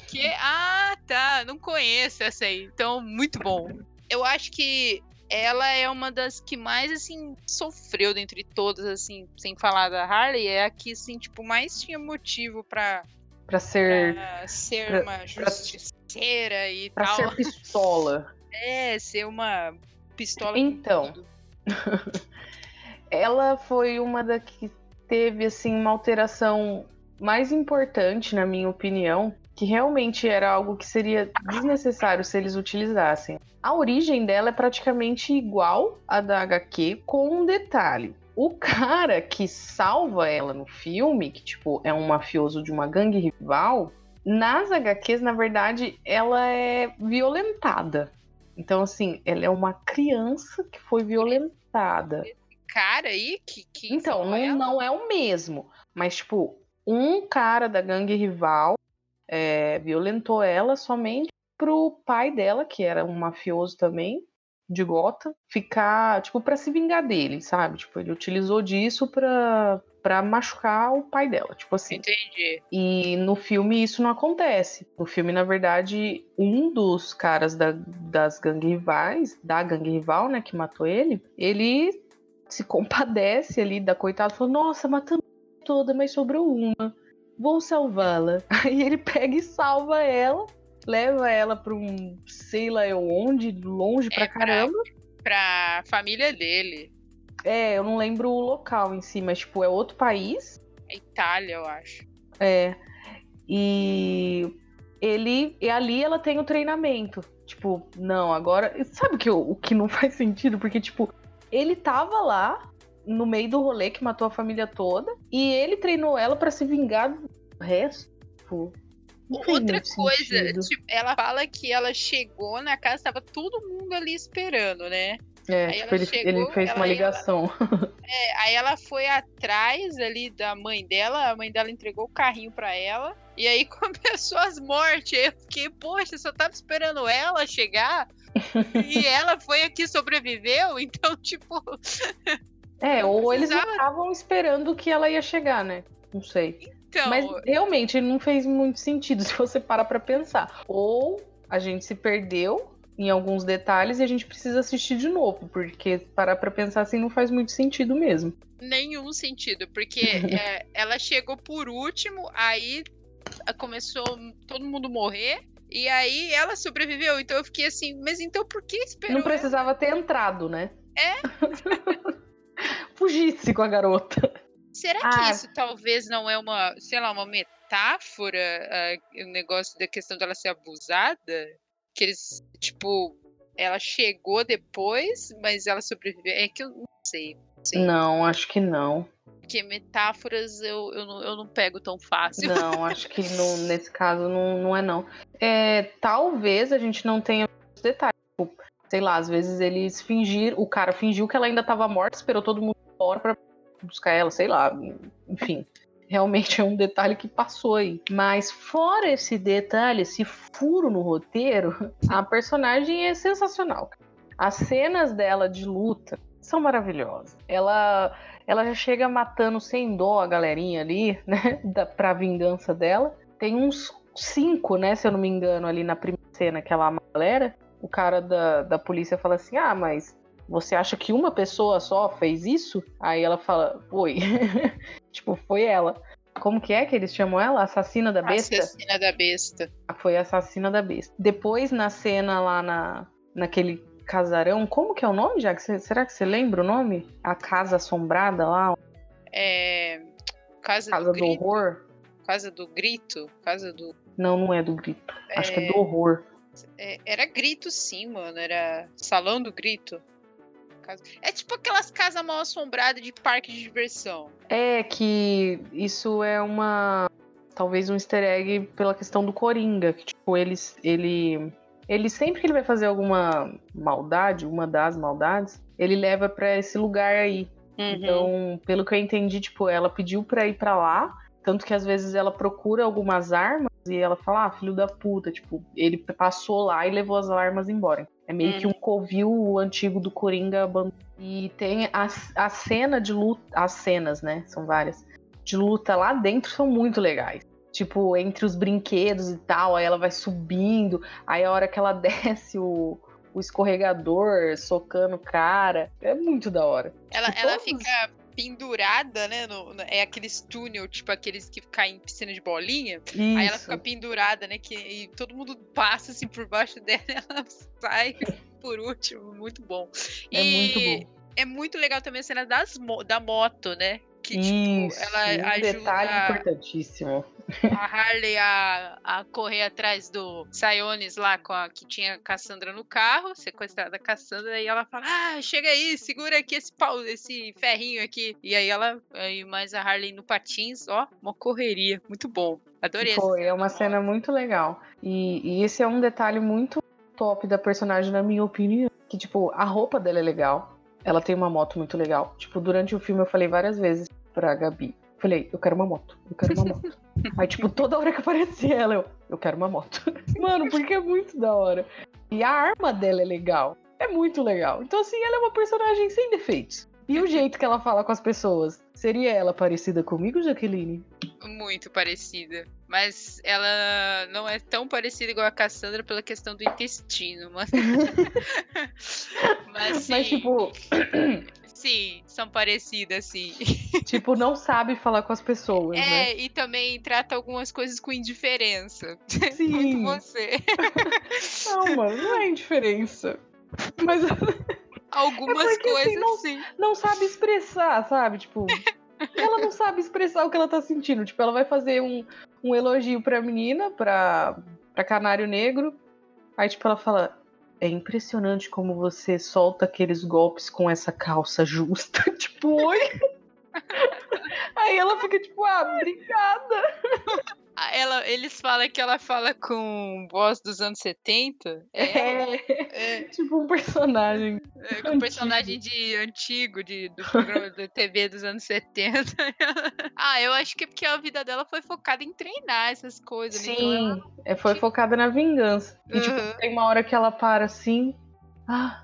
Speaker 2: Que? Ah, tá, não conheço essa aí. Então, muito bom. Eu acho que ela é uma das que mais, assim, sofreu dentre todas, assim, sem falar da Harley. É a que, assim, tipo, mais tinha motivo pra,
Speaker 1: Pra ser,
Speaker 2: pra ser
Speaker 1: pra-
Speaker 2: uma
Speaker 1: pra-
Speaker 2: justiceira e
Speaker 1: pra
Speaker 2: tal.
Speaker 1: ser pistola.
Speaker 2: É, ser uma pistola
Speaker 1: Então. ela foi uma da que teve assim uma alteração mais importante, na minha opinião, que realmente era algo que seria desnecessário se eles utilizassem. A origem dela é praticamente igual à da HQ, com um detalhe. O cara que salva ela no filme, que tipo é um mafioso de uma gangue rival, nas HQs, na verdade, ela é violentada. Então, assim, ela é uma criança que foi violentada.
Speaker 2: Cara aí que. que
Speaker 1: Então, não, não é o mesmo. Mas, tipo, um cara da gangue rival é, violentou ela somente pro pai dela, que era um mafioso também, de Gota, ficar, tipo, pra se vingar dele, sabe? Tipo, ele utilizou disso pra, pra machucar o pai dela, tipo assim.
Speaker 2: Entendi.
Speaker 1: E no filme isso não acontece. No filme, na verdade, um dos caras da- das gangue rivais, da gangue rival, né, que matou ele, ele se compadece ali da coitada, falou: Nossa, matamos toda, mas sobrou uma. Vou salvá-la. Aí ele pega e salva ela, leva ela pra um sei lá eu onde, longe pra
Speaker 2: É, pra-
Speaker 1: caramba.
Speaker 2: Pra família dele.
Speaker 1: É, eu não lembro o local em si, mas tipo, é outro país.
Speaker 2: É Itália, eu acho.
Speaker 1: É. E ele. E ali ela tem o treinamento. Tipo, não, agora. Sabe o que, o que não faz sentido? Porque, tipo, ele tava lá no meio do rolê que matou a família toda. E ele treinou ela pra se vingar do resto. Tipo,
Speaker 2: Outra coisa, tipo, ela fala que ela chegou na casa, tava todo mundo ali esperando, né?
Speaker 1: É,
Speaker 2: aí
Speaker 1: tipo,
Speaker 2: ela
Speaker 1: ele,
Speaker 2: chegou,
Speaker 1: ele fez
Speaker 2: ela
Speaker 1: uma ligação.
Speaker 2: É, aí ela foi atrás ali da mãe dela, a mãe dela entregou o carrinho pra ela, e aí começou as mortes. Aí eu fiquei, poxa, só tava esperando ela chegar, e ela foi aqui sobreviveu, então, tipo,
Speaker 1: É, ou eles
Speaker 2: precisava-
Speaker 1: estavam esperando que ela ia chegar, né? Não sei.
Speaker 2: Então.
Speaker 1: Mas realmente não fez muito sentido se você parar pra pensar. Ou a gente se perdeu em alguns detalhes e a gente precisa assistir de novo, porque parar pra pensar assim não faz muito sentido mesmo.
Speaker 2: nenhum sentido, porque é, ela chegou por último, aí começou todo mundo morrer, e aí ela sobreviveu. Então eu fiquei assim, mas então por que esperou?
Speaker 1: não
Speaker 2: ela?
Speaker 1: precisava ter entrado, né?
Speaker 2: É?
Speaker 1: Fugisse com a garota.
Speaker 2: Será que
Speaker 1: Ah.
Speaker 2: isso talvez não é uma, sei lá, uma metáfora, ah, o negócio da questão dela ser abusada? Que eles, tipo, ela chegou depois, mas ela sobreviveu. É que eu não sei. não sei.
Speaker 1: Não, acho que não.
Speaker 2: Porque metáforas eu, eu, não, eu não pego tão fácil.
Speaker 1: Não, acho que no- nesse caso não, não é não. É, talvez a gente não tenha os detalhes. Tipo, sei lá, às vezes eles fingiram, o cara fingiu que ela ainda estava morta, esperou todo mundo fora pra buscar ela, sei lá, enfim. Realmente é um detalhe que passou aí. Mas fora esse detalhe, esse furo no roteiro, a personagem é sensacional. As cenas dela de luta são maravilhosas. Ela ela já chega matando sem dó a galerinha ali, né? Da, pra vingança dela. Tem uns cinco, né? Se eu não me engano, ali na primeira cena que ela ama a galera. O cara da, da polícia fala assim: Ah, mas você acha que uma pessoa só fez isso? Aí ela fala: Foi. tipo, foi ela. Como que é que eles chamam ela? Assassina da besta?
Speaker 2: Assassina da besta.
Speaker 1: Foi a assassina da besta. Depois, na cena lá na, naquele casarão, como que é o nome? Cê- Será que você lembra o nome? A casa assombrada lá,
Speaker 2: É. Casa,
Speaker 1: casa
Speaker 2: do
Speaker 1: do horror?
Speaker 2: Casa do grito. Casa do.
Speaker 1: Não, não é do grito. Acho que é do horror.
Speaker 2: é, era grito sim, mano. Era salão do grito. Casa- É tipo aquelas casas mal assombradas de parque de diversão.
Speaker 1: É que isso é uma. Talvez um easter egg pela questão do Coringa. Que, tipo, ele, ele. Ele sempre que ele vai fazer alguma maldade, uma das maldades, ele leva pra esse lugar aí.
Speaker 2: Uhum.
Speaker 1: Então, pelo que eu entendi, tipo, ela pediu pra ir pra lá. Tanto que às vezes ela procura algumas armas e ela fala, ah, filho da puta, tipo, ele passou lá e levou as armas embora. É meio que um covil antigo do Coringa. E tem a, a cena de luta, as cenas, né? São várias. De luta lá dentro são muito legais. Tipo, entre os brinquedos e tal, aí ela vai subindo, aí a hora que ela desce o, o escorregador, socando o cara. É muito da hora.
Speaker 2: Ela,
Speaker 1: Tipo,
Speaker 2: ela fica pendurada, né? no- no- é aqueles túnel, tipo aqueles que caem em piscina de bolinha. Aí ela
Speaker 1: Isso.
Speaker 2: fica pendurada, né? Que, e todo mundo passa assim por baixo dela, ela sai. por último, muito bom.
Speaker 1: É muito bom.
Speaker 2: É muito legal também a cena das, da moto, né? Que,
Speaker 1: Isso,
Speaker 2: tipo, ela
Speaker 1: um
Speaker 2: ajuda
Speaker 1: detalhe importantíssimo.
Speaker 2: a Harley a, a correr atrás do Sionis lá, com a, que tinha a Cassandra no carro, sequestrada a Cassandra, e ela fala: Ah, chega aí, segura aqui esse pau, esse ferrinho aqui. E aí ela, aí mais a Harley no patins, ó, uma correria. Muito bom. Adorei
Speaker 1: Foi, é uma cena muito legal. E, e esse é um detalhe muito top da personagem, na minha opinião. Que, tipo, a roupa dela é legal. Ela tem uma moto muito legal. Tipo, durante o filme eu falei várias vezes pra Gabi. Falei, eu quero uma moto, eu quero uma moto. Aí, tipo, toda hora que aparecia ela, eu, eu quero uma moto. Mano, porque é muito da hora. E a arma dela é legal. É muito legal. Então, assim, ela é uma personagem sem defeitos. E o jeito que ela fala com as pessoas? Seria ela parecida comigo, Jaqueline?
Speaker 2: Muito parecida. Mas ela não é tão parecida igual a Cassandra pela questão do intestino. Mas, mas, sim,
Speaker 1: Mas, tipo,
Speaker 2: sim, são parecidas, sim.
Speaker 1: tipo, não sabe falar com as pessoas, né?
Speaker 2: É, e também trata algumas coisas com indiferença.
Speaker 1: Sim.
Speaker 2: Muito você.
Speaker 1: Não, mano, não é indiferença. Mas
Speaker 2: Algumas
Speaker 1: É porque, assim,
Speaker 2: coisas,
Speaker 1: não-
Speaker 2: sim.
Speaker 1: não sabe expressar, sabe? Tipo, ela não sabe expressar o que ela tá sentindo. Tipo, ela vai fazer um, um elogio pra menina, pra, pra Canário Negro. Aí, tipo, ela fala: É impressionante como você solta aqueles golpes com essa calça justa. tipo, oi? Aí ela fica tipo, ah, obrigada.
Speaker 2: Ela, eles falam que ela fala com voz dos anos 70. É,
Speaker 1: É,
Speaker 2: é,
Speaker 1: tipo um personagem.
Speaker 2: é, com personagem de antigo, de, do programa da TV dos anos 70. ah, eu acho que é porque a vida dela foi focada em treinar essas coisas. né? Então ela-
Speaker 1: Sim, é, foi focada na vingança. E, tipo,
Speaker 2: Aham.
Speaker 1: tem uma hora que ela para assim. Ah,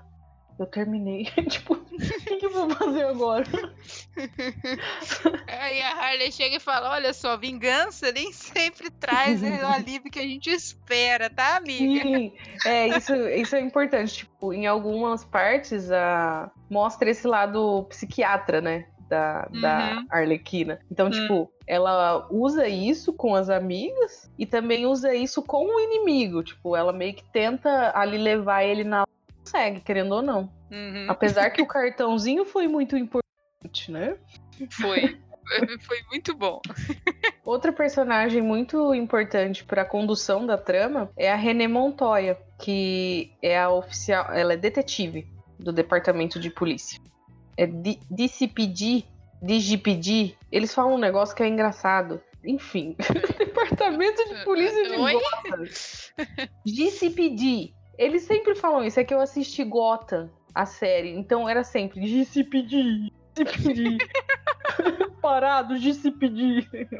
Speaker 1: eu terminei. tipo, o que, que eu vou fazer agora?
Speaker 2: Aí a Harley chega e fala: Olha só, vingança nem sempre traz o alívio que a gente espera, tá, amiga?
Speaker 1: Sim, é, isso, isso é importante. Tipo, em algumas partes a... mostra esse lado psiquiatra, né? Da, da
Speaker 2: Uhum.
Speaker 1: Arlequina. Então,
Speaker 2: Hum.
Speaker 1: tipo, ela usa isso com as amigas e também usa isso com o inimigo. Tipo, ela meio que tenta ali levar ele na. Consegue, querendo ou não.
Speaker 2: Uhum,
Speaker 1: Apesar que o cartãozinho foi muito importante, né?
Speaker 2: foi. Foi muito bom.
Speaker 1: Outra personagem muito importante para a condução da trama é a René Montoya, que é a oficial, ela é detetive do departamento de polícia. É DCPD, DGPD, eles falam um negócio que é engraçado. Enfim, departamento de polícia de
Speaker 2: Oi?
Speaker 1: Gotham. DCPD. Eles sempre falam isso, é que eu assisti Gotham, a série, então era sempre DCPD, DCPD. Parado, DCPD.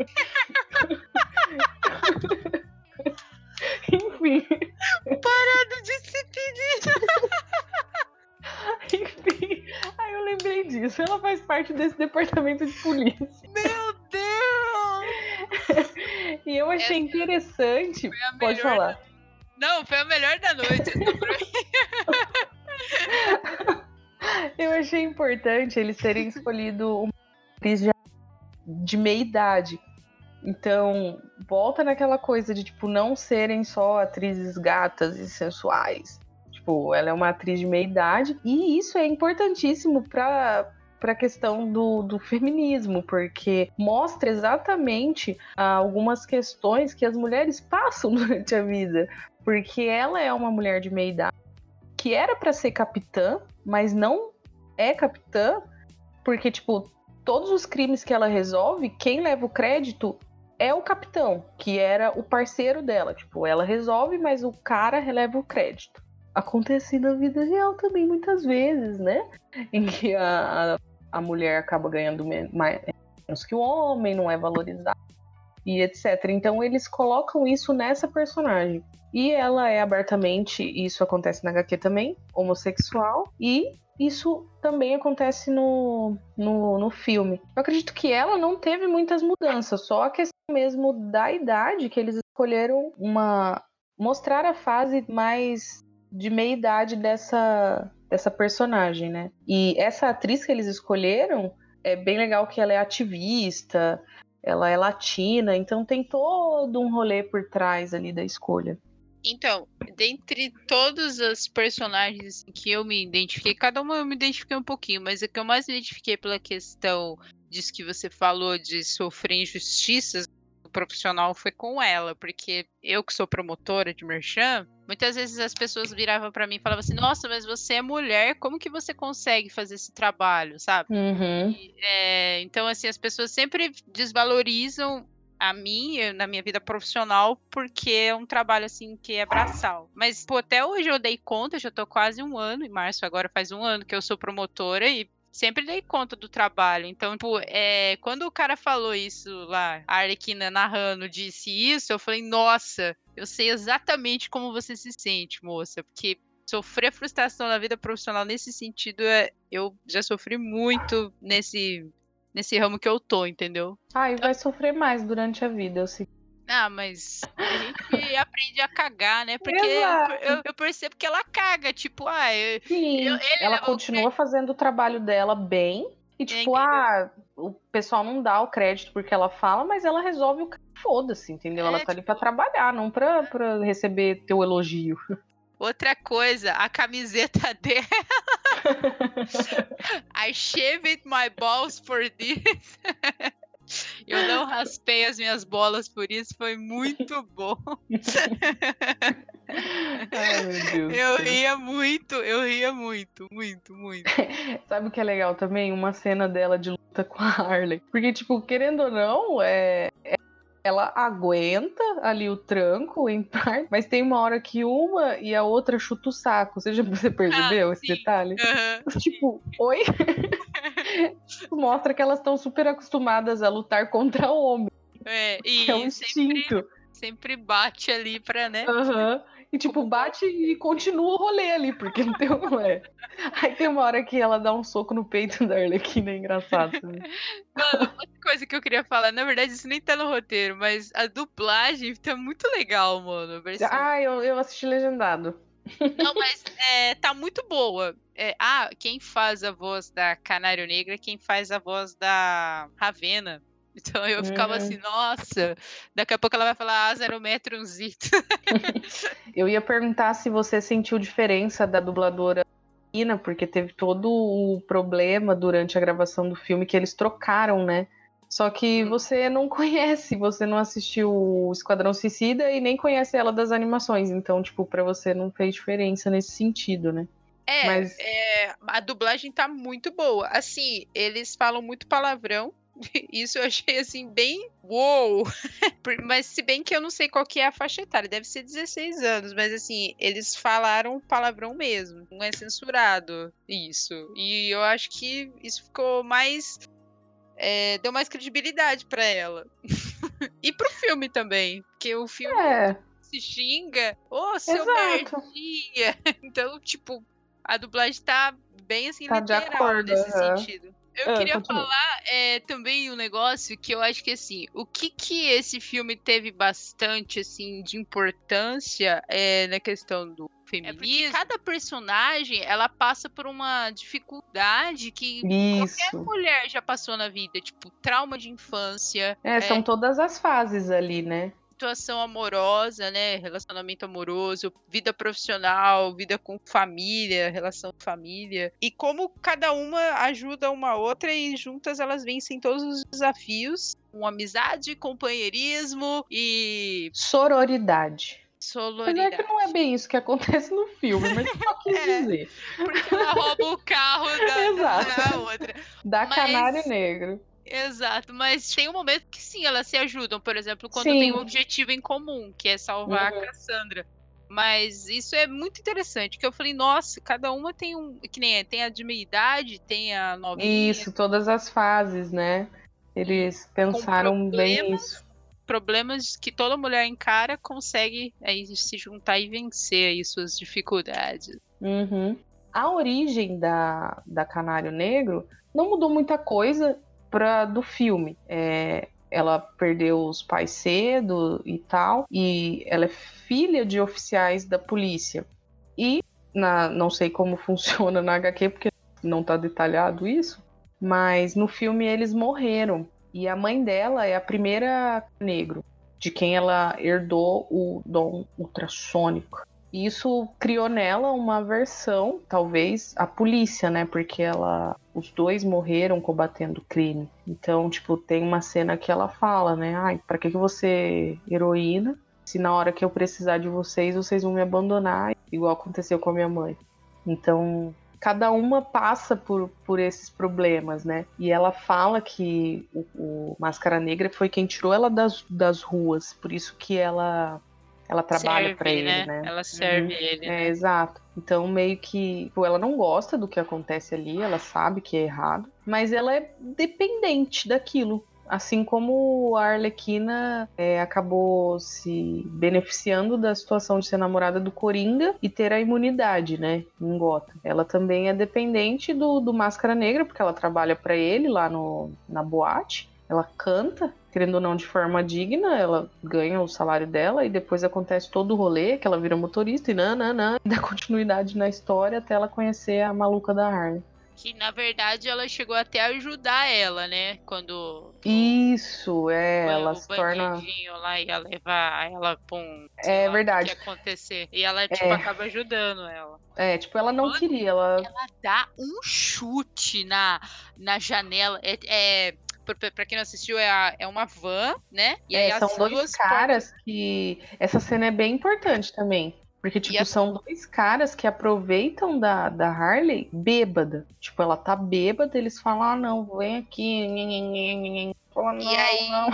Speaker 1: Enfim,
Speaker 2: Parado de se pedir.
Speaker 1: enfim. Aí eu lembrei disso. Ela faz parte desse departamento de polícia.
Speaker 2: Meu Deus!
Speaker 1: E eu achei
Speaker 2: Essa
Speaker 1: interessante. Pode falar.
Speaker 2: Não, foi a melhor da noite.
Speaker 1: Eu achei importante eles terem escolhido uma atriz de meia idade. Então, volta naquela coisa de, tipo, não serem só atrizes gatas e sensuais. Tipo, ela é uma atriz de meia idade. E isso é importantíssimo pra, pra questão do, do feminismo, porque mostra exatamente ah, algumas questões que as mulheres passam durante a vida. Porque ela é uma mulher de meia idade que era pra ser capitã, mas não é capitã, porque, tipo, todos os crimes que ela resolve, quem leva o crédito é o capitão, que era o parceiro dela. Tipo, ela resolve, mas o cara releva o crédito. Acontece na vida real também, muitas vezes, né? Em que a, a, mulher acaba ganhando menos que o homem, não é valorizada e etc. Então eles colocam isso nessa personagem. E ela é abertamente, isso acontece na HQ também, homossexual, e isso também acontece no, no, no filme. Eu acredito que ela não teve muitas mudanças, só a questão mesmo da idade, que eles escolheram uma. mostrar a fase mais de meia idade dessa, dessa personagem, né? E essa atriz que eles escolheram é bem legal que ela é ativista, ela é latina, então tem todo um rolê por trás ali da escolha.
Speaker 2: Então, dentre todos os personagens que eu me identifiquei, cada uma eu me identifiquei um pouquinho, mas a que eu mais me identifiquei pela questão disso que você falou de sofrer injustiças profissional foi com ela, porque eu que sou promotora de merchan, muitas vezes as pessoas viravam para mim e falavam assim: Nossa, mas você é mulher, como que você consegue fazer esse trabalho, sabe?
Speaker 1: Uhum.
Speaker 2: E, é, então, assim, as pessoas sempre desvalorizam a mim, na minha vida profissional, porque é um trabalho assim que é braçal. Mas, pô, até hoje eu dei conta, já tô quase um ano, em março agora faz um ano que eu sou promotora e sempre dei conta do trabalho. Então, tipo, é, quando o cara falou isso lá, a Arlequina narrando disse isso, eu falei, nossa, eu sei exatamente como você se sente, moça, porque sofrer frustração na vida profissional nesse sentido, é, eu já sofri muito nesse, nesse ramo que eu tô, entendeu?
Speaker 1: Ah, e vai sofrer mais durante a vida, eu sei.
Speaker 2: Ah, mas a gente aprende a cagar, né? Porque eu, eu- eu percebo que ela caga, tipo, ah, eu,
Speaker 1: Sim,
Speaker 2: Eu-
Speaker 1: ela
Speaker 2: o
Speaker 1: continua fazendo o trabalho dela bem. E tipo,
Speaker 2: entendeu?
Speaker 1: ah, o pessoal não dá o crédito porque ela fala, mas ela resolve o foda-se, entendeu?
Speaker 2: É,
Speaker 1: ela tá ali pra
Speaker 2: tipo-
Speaker 1: trabalhar, não pra, pra receber teu elogio.
Speaker 2: Outra coisa, a camiseta dela. I shaved my balls for this. Eu não raspei as minhas bolas por isso, foi muito bom.
Speaker 1: Ai, meu Deus. do
Speaker 2: Eu ria muito, eu ria muito, muito, muito.
Speaker 1: Sabe o que é legal também? Uma cena dela de luta com a Harley. Porque, tipo, querendo ou não, é... é- ela aguenta ali o tranco em parte, mas tem uma hora que uma e a outra chuta o saco. Você já você percebeu esse
Speaker 2: sim.
Speaker 1: detalhe?
Speaker 2: Aham.
Speaker 1: Tipo, oi? Mostra que elas estão super acostumadas a lutar contra homem,
Speaker 2: É, e
Speaker 1: é um
Speaker 2: sempre,
Speaker 1: instinto.
Speaker 2: sempre bate ali pra, né?
Speaker 1: Aham. E tipo, bate e continua o rolê ali, porque não tem um é. Aí tem uma hora que ela dá um soco no peito da Arlequina, é engraçado. também.
Speaker 2: Mano, outra coisa que eu queria falar, na verdade isso nem tá no roteiro, mas a dublagem tá muito legal, mano.
Speaker 1: Ah, eu, eu assisti legendado.
Speaker 2: Não, mas é, tá muito boa. É, ah, quem faz a voz da Canário Negra é quem faz a voz da Ravena. Então eu ficava
Speaker 1: Hum.
Speaker 2: assim, nossa, daqui a pouco ela vai falar, ah, zero metro um zito.
Speaker 1: Eu ia perguntar se você sentiu diferença da dubladora Ina, porque teve todo o problema durante a gravação do filme que eles trocaram, né? Só que você não conhece, você não assistiu o Esquadrão Suicida e nem conhece ela das animações, então, tipo, pra você não fez diferença nesse sentido, né?
Speaker 2: É,
Speaker 1: Mas-
Speaker 2: é, a dublagem tá muito boa. Assim, eles falam muito palavrão. Isso eu achei assim bem uou. Mas se bem que eu não sei qual que é a faixa etária, deve ser 16 anos, mas assim, eles falaram palavrão mesmo, não é censurado isso. E eu acho que isso ficou mais é, deu mais credibilidade pra ela. e pro filme também, porque o filme
Speaker 1: É,
Speaker 2: se xinga, ô seu
Speaker 1: Exato.
Speaker 2: merdinha. Então, tipo, a dublagem tá bem assim
Speaker 1: Tá
Speaker 2: literal
Speaker 1: acordo,
Speaker 2: nesse sentido. Eu
Speaker 1: Ah,
Speaker 2: queria
Speaker 1: continua.
Speaker 2: falar é, também um negócio que eu acho que assim, o que que esse filme teve bastante assim de importância é, na questão do feminismo. cada personagem ela passa por uma dificuldade que qualquer
Speaker 1: isso.
Speaker 2: mulher já passou na vida, tipo trauma de infância,
Speaker 1: É, são todas as fases ali, né?
Speaker 2: situação amorosa, né? Relacionamento amoroso, vida profissional, vida com família, relação com família. E como cada uma ajuda uma outra e juntas elas vencem todos os desafios. Com amizade, companheirismo e
Speaker 1: Sororidade. Apesar
Speaker 2: sororidade.
Speaker 1: que não é bem isso que acontece no filme, mas só quis
Speaker 2: É.
Speaker 1: dizer.
Speaker 2: Porque ela rouba o carro da,
Speaker 1: Exato.
Speaker 2: da outra.
Speaker 1: Da
Speaker 2: Mas-
Speaker 1: Canário Negro.
Speaker 2: Exato, mas tem um momento que sim, elas se ajudam, por exemplo, quando
Speaker 1: Sim.
Speaker 2: tem um objetivo em comum, que é salvar
Speaker 1: Uhum.
Speaker 2: a Cassandra. Mas isso é muito interessante, que eu falei, nossa, cada uma tem um. Que nem é, tem a de meia idade, tem a novinha,
Speaker 1: Isso, todas as fases, né? Eles pensaram bem isso.
Speaker 2: Problemas que toda mulher encara, consegue aí se juntar e vencer aí suas dificuldades.
Speaker 1: Uhum. A origem da, da Canário Negro não mudou muita coisa pra, do filme. É, ela perdeu os pais cedo e tal, e ela é filha de oficiais da polícia. E na, não sei como funciona na HQ, porque não tá detalhado isso, mas no filme eles morreram. E a mãe dela é a primeira negro. de quem ela herdou o dom ultrassônico. E isso criou nela uma versão, talvez, a polícia, né? Porque ela. Os dois morreram combatendo crime. Então, tipo, tem uma cena que ela fala, né? Ai, pra que, que você heroína? Se na hora que eu precisar de vocês, vocês vão me abandonar, igual aconteceu com a minha mãe. Então, cada uma passa por, por esses problemas, né? E ela fala que o, o Máscara Negra foi quem tirou ela das, das ruas, por isso que ela ela trabalha para ele,
Speaker 2: né?
Speaker 1: né?
Speaker 2: Ela serve
Speaker 1: Uhum.
Speaker 2: ele.
Speaker 1: É,
Speaker 2: né?
Speaker 1: exato. Então, meio que. Tipo, ela não gosta do que acontece ali, ela sabe que é errado, mas ela é dependente daquilo. Assim como a Arlequina é, acabou se beneficiando da situação de ser namorada do Coringa e ter a imunidade, né? Em Gotham. Ela também é dependente do, do Máscara Negra, porque ela trabalha para ele lá no, na boate. Ela canta, querendo ou não, de forma digna, ela ganha o salário dela e depois acontece todo o rolê, que ela vira motorista e nananã, dá continuidade na história até ela conhecer a maluca da Harley.
Speaker 2: Que na verdade ela chegou até a ajudar ela, né? Quando
Speaker 1: Isso, é, ela
Speaker 2: o
Speaker 1: se torna.
Speaker 2: lá ia levar ela pra um.
Speaker 1: É
Speaker 2: lá,
Speaker 1: verdade.
Speaker 2: Que acontecer. E ela, tipo,
Speaker 1: É.
Speaker 2: acaba ajudando ela.
Speaker 1: É, tipo, ela não
Speaker 2: Mano,
Speaker 1: queria, ela.
Speaker 2: Ela dá um chute na, na janela. É. é pra, pra quem não assistiu, é, a- é uma van, né? E aí
Speaker 1: É, são dois caras que. Essa cena é bem importante também. Porque, tipo,
Speaker 2: a-
Speaker 1: são dois caras que aproveitam da, da Harley bêbada. Tipo, ela tá bêbada, eles falam, ah, não, vem aqui. Fala,
Speaker 2: E
Speaker 1: não,
Speaker 2: aí-
Speaker 1: não.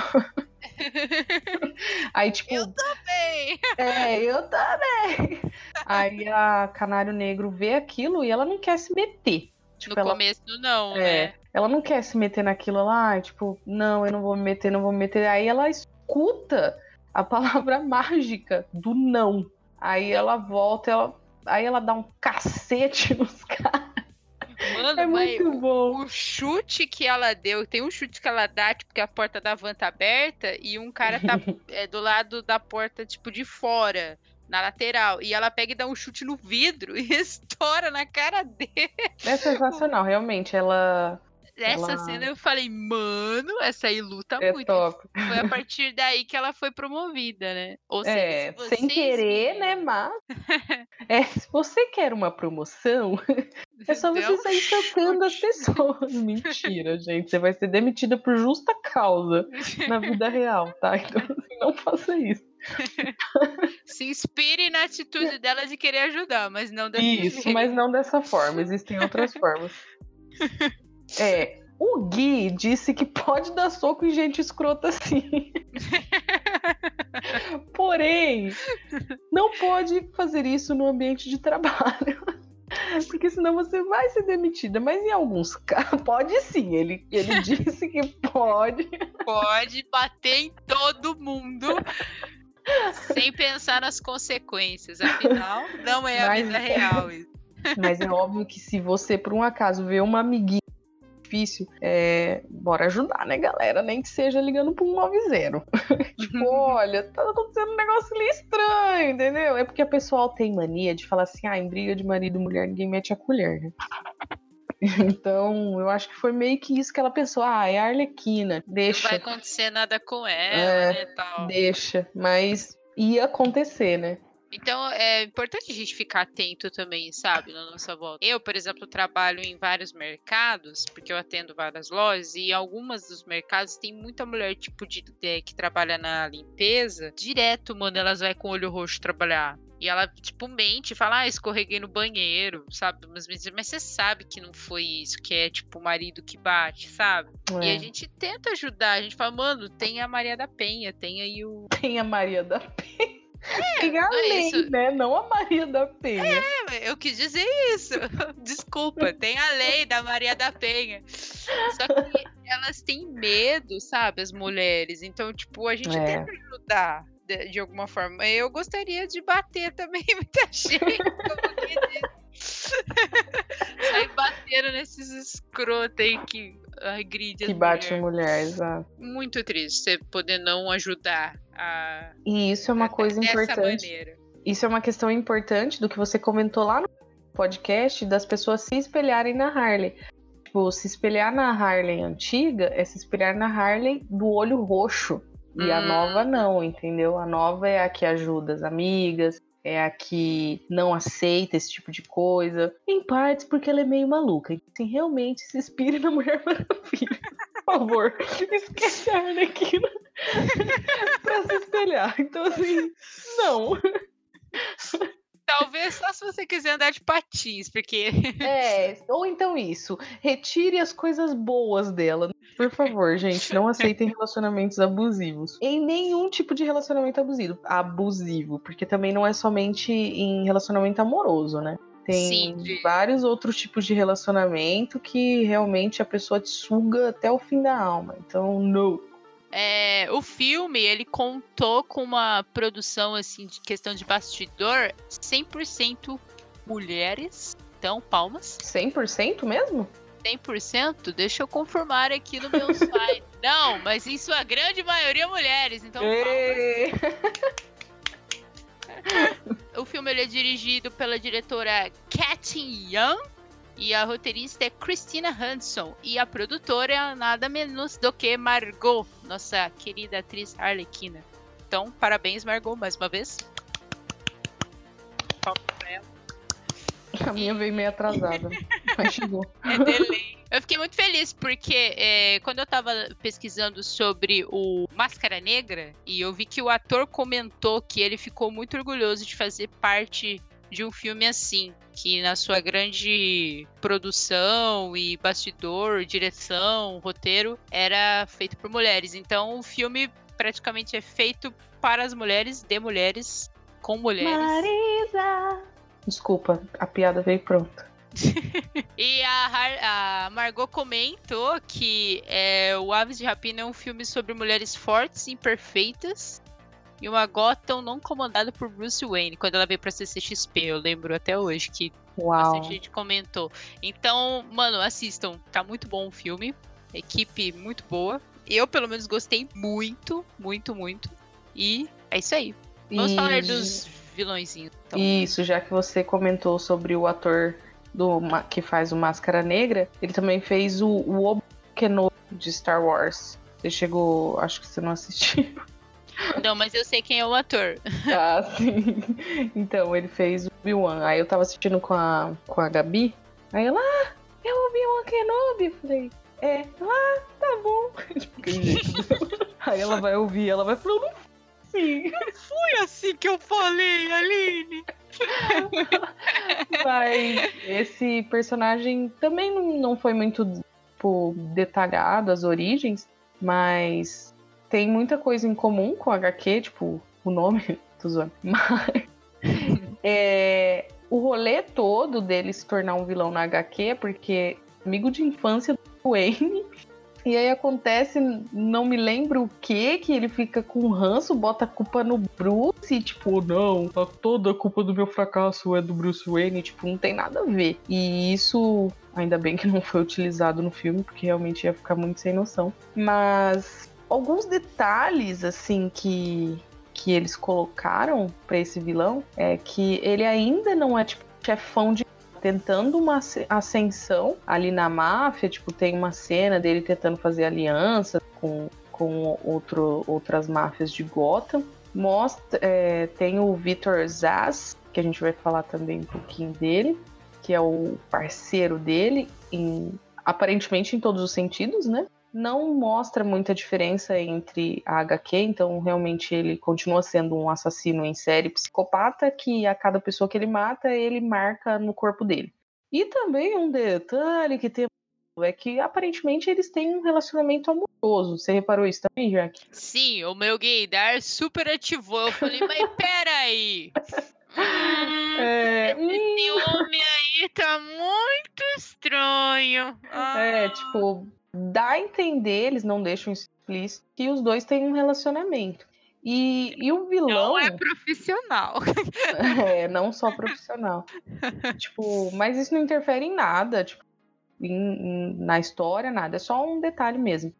Speaker 1: Aí, tipo,
Speaker 2: Eu também!
Speaker 1: é, eu também. Aí a Canário Negro vê aquilo e ela não quer se meter. Tipo,
Speaker 2: no
Speaker 1: ela
Speaker 2: começo, não,
Speaker 1: É,
Speaker 2: né?
Speaker 1: ela não quer se meter naquilo lá, tipo, não, eu não vou me meter, não vou me meter. Aí ela escuta a palavra mágica do não. Aí ela volta, ela, aí ela dá um cacete nos caras.
Speaker 2: Mano,
Speaker 1: É muito bom.
Speaker 2: o chute que ela deu, tem um chute que ela dá, tipo, que a porta da van tá aberta e um cara tá é, do lado da porta, tipo, de fora, na lateral. E ela pega e dá um chute no vidro e estoura na cara dele.
Speaker 1: É sensacional, realmente. Ela
Speaker 2: Nessa
Speaker 1: Ela-
Speaker 2: cena eu falei, mano, essa aí luta
Speaker 1: é
Speaker 2: muito.
Speaker 1: top.
Speaker 2: Foi a partir daí que ela foi promovida, né? Ou seja,
Speaker 1: É,
Speaker 2: se
Speaker 1: sem querer, né? Mas. É, se você quer uma promoção, é só você sair tocando as pessoas. Mentira, gente. Você vai ser demitida por justa causa na vida real, tá? Então, assim, não faça isso.
Speaker 2: Se inspire na atitude dela de querer ajudar, mas não desse
Speaker 1: Isso,
Speaker 2: jeito.
Speaker 1: mas não dessa forma. Existem outras formas. É. O Gui disse que pode dar soco em gente escrota assim. Porém, não pode fazer isso no ambiente de trabalho. Porque senão você vai ser demitida. Mas em alguns casos, pode sim. Ele, ele disse que pode.
Speaker 2: Pode bater em todo mundo sem pensar nas consequências. Afinal, não é a
Speaker 1: Mas-
Speaker 2: vida real. isso.
Speaker 1: Mas é óbvio que se você, por um acaso, vê uma amiguinha difícil, é, bora ajudar, né, galera? Nem que seja ligando pro 190. tipo, olha, tá acontecendo um negócio ali estranho, entendeu? É porque a pessoa tem mania de falar assim, ah, em briga de marido e mulher ninguém mete a colher, né? Então, eu acho que foi meio que isso que ela pensou. Ah, é a Arlequina,
Speaker 2: Não
Speaker 1: deixa,
Speaker 2: vai acontecer nada com ela,
Speaker 1: É,
Speaker 2: né, tal.
Speaker 1: deixa. Mas ia acontecer, né?
Speaker 2: Então é importante a gente ficar atento também, sabe, na nossa volta. Eu, por exemplo, trabalho em vários mercados, porque eu atendo várias lojas, e algumas dos mercados tem muita mulher, tipo, de, de- que trabalha na limpeza. Direto, mano, elas vai com o olho roxo trabalhar. E ela, tipo, mente, fala, ah, escorreguei no banheiro, sabe? Mas, mas você sabe que não foi isso, que é, tipo, o marido que bate, sabe? E a
Speaker 1: É.
Speaker 2: gente tenta ajudar, a gente fala, mano, tem a Maria da Penha, tem aí o.
Speaker 1: Tem a Maria da Penha. Tem a
Speaker 2: não é
Speaker 1: lei,
Speaker 2: isso.
Speaker 1: né? Não a Maria da Penha.
Speaker 2: Eu quis dizer isso. Desculpa, tem a lei da Maria da Penha. Só que elas têm medo, sabe, as mulheres. Então, tipo, a gente
Speaker 1: É.
Speaker 2: tenta ajudar de, de alguma forma. Eu gostaria de bater também muita gente. como que Sair batendo nesses escrotos aí que agride
Speaker 1: Que bate em
Speaker 2: mulheres.
Speaker 1: mulher, exato.
Speaker 2: Muito triste você poder não ajudar a,
Speaker 1: E isso é uma coisa
Speaker 2: dessa
Speaker 1: importante.
Speaker 2: maneira.
Speaker 1: Isso é uma questão importante do que você comentou lá no podcast das pessoas se espelharem na Harley. Tipo, se espelhar na Harley antiga é se espelhar na Harley do olho roxo. E a
Speaker 2: Hum.
Speaker 1: nova não, entendeu? A nova é a que ajuda as amigas, é a que não aceita esse tipo de coisa. Em partes porque ela é meio maluca. Então, Assim, realmente se inspire na Mulher Maravilha. Por favor, esquece a Arlequina pra se espelhar. Então, assim, não.
Speaker 2: Talvez só se você quiser andar de patins, porque.
Speaker 1: É, ou então isso. Retire as coisas boas dela. Por favor, gente, não aceitem relacionamentos abusivos. Em nenhum tipo de relacionamento abusivo. Abusivo, porque também não é somente em relacionamento amoroso, né? Tem
Speaker 2: Sim, de-
Speaker 1: vários outros tipos de relacionamento que realmente a pessoa te suga até o fim da alma. Então, não.
Speaker 2: É, o filme, ele contou com uma produção, assim, de questão de bastidor, 100% mulheres. Então, palmas.
Speaker 1: 100% mesmo?
Speaker 2: 100%? Deixa eu confirmar aqui no meu site. Não, mas em sua grande maioria mulheres. Então, palmas. O filme ele é dirigido pela diretora Katin Young e a roteirista é Christina Hanson e a produtora é nada menos do que Margot, nossa querida atriz Arlequina. Então, parabéns Margot mais uma vez.
Speaker 1: A minha veio meio atrasada, mas chegou.
Speaker 2: É delay. Eu fiquei muito feliz porque é, quando eu tava pesquisando sobre o Máscara Negra e eu vi que o ator comentou que ele ficou muito orgulhoso de fazer parte de um filme assim, que na sua grande produção e bastidor, direção, roteiro, era feito por mulheres. Então o filme praticamente é feito para as mulheres, de mulheres, com mulheres.
Speaker 1: Marisa! Desculpa, a piada veio pronta.
Speaker 2: E a, a Margot comentou que é, o Aves de Rapina é um filme sobre mulheres fortes imperfeitas e uma Gotham não comandada por Bruce Wayne, quando ela veio pra CCXP, eu lembro até hoje que
Speaker 1: Uau.
Speaker 2: bastante gente comentou. Então, mano, assistam, tá muito bom o filme, equipe muito boa. Eu, pelo menos, gostei muito, muito, muito. E é isso aí. Vamos
Speaker 1: E-
Speaker 2: falar dos vilõezinhos. Então.
Speaker 1: Isso, já que você comentou sobre o ator do, que faz o Máscara Negra, ele também fez o, o Obi Kenobi de Star Wars. Você chegou, acho que você não assistiu.
Speaker 2: Não, mas eu sei quem é o ator.
Speaker 1: ah, sim. Então, ele fez o Obi-Wan. Aí eu tava assistindo com a, com a Gabi. Aí ela, ah, é o Obi-Wan Kenobi. Eu Falei, é. Ah, tá bom. Tipo, jeito. Aí ela vai ouvir, ela vai falar, não sim.
Speaker 2: Foi assim que eu falei, Aline.
Speaker 1: Mas esse personagem também não, não foi muito tipo, detalhado as origens, mas tem muita coisa em comum com HQ, tipo, o nome, tô zoando. Mas é, o rolê todo dele se tornar um vilão na HQ é porque amigo de infância do Wayne. E aí acontece, não me lembro o que, que ele fica com ranço, bota a culpa no Bruce, e tipo, não, tá toda a culpa do meu fracasso é do Bruce Wayne, tipo, não tem nada a ver. E isso, ainda bem que não foi utilizado no filme, porque realmente ia ficar muito sem noção. Mas alguns detalhes, assim, que, que eles colocaram pra esse vilão é que ele ainda não é, tipo, chefão de tentando uma asce- ascensão ali na máfia, tipo, tem uma cena dele tentando fazer aliança com, com outro, outras máfias de Gotham. Mostra, é, tem o Victor Zaz, que a gente vai falar também um pouquinho dele, que é o parceiro dele, em, aparentemente em todos os sentidos, né? Não mostra muita diferença entre a HQ, então realmente ele continua sendo um assassino em série psicopata que a cada pessoa que ele mata, ele marca no corpo dele. E também um detalhe que tem é que aparentemente eles têm um relacionamento amoroso. Você reparou isso também, Jack?
Speaker 2: Sim, o meu gaydar super ativou. Eu falei, mas peraí. Hum,
Speaker 1: É,
Speaker 2: esse homem aí tá muito estranho. Ah,
Speaker 1: É, tipo, dá a entender, eles não deixam isso explícito, que os dois têm um relacionamento. E, e o vilão.
Speaker 2: Não é profissional.
Speaker 1: É, não só profissional. tipo, mas isso não interfere em nada, tipo, em- em- na história, nada. É só um detalhe mesmo.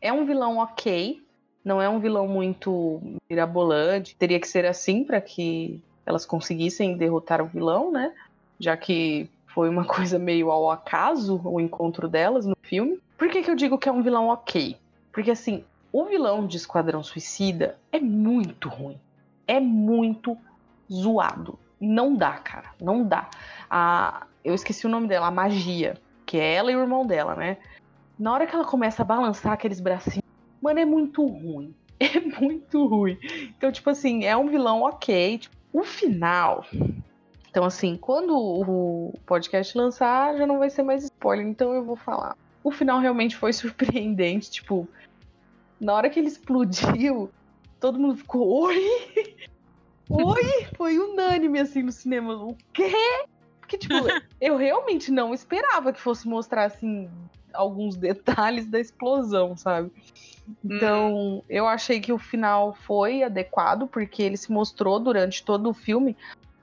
Speaker 1: É um vilão ok, não é um vilão muito mirabolante. Teria que ser assim para que elas conseguissem derrotar o vilão, né? Já que foi uma coisa meio ao acaso o encontro delas no filme. Por que, que eu digo que é um vilão ok? Porque assim, o vilão de Esquadrão Suicida é muito ruim. É muito zoado. Não dá, cara. Não dá. A, eu esqueci o nome dela, a Magia, que é ela e o irmão dela, né? Na hora que ela começa a balançar aqueles bracinhos, mano, é muito ruim. É muito ruim. Então, tipo assim, é um vilão ok. Tipo, o final. Então, assim, quando o podcast lançar, já não vai ser mais spoiler, então eu vou falar. O final realmente foi surpreendente. Tipo, na hora que ele explodiu, todo mundo ficou, oi! Oi! Foi unânime assim no cinema. O quê? Porque, tipo, eu realmente não esperava que fosse mostrar, assim, alguns detalhes da explosão, sabe? Então, hum. eu achei que o final foi adequado, porque ele se mostrou durante todo o filme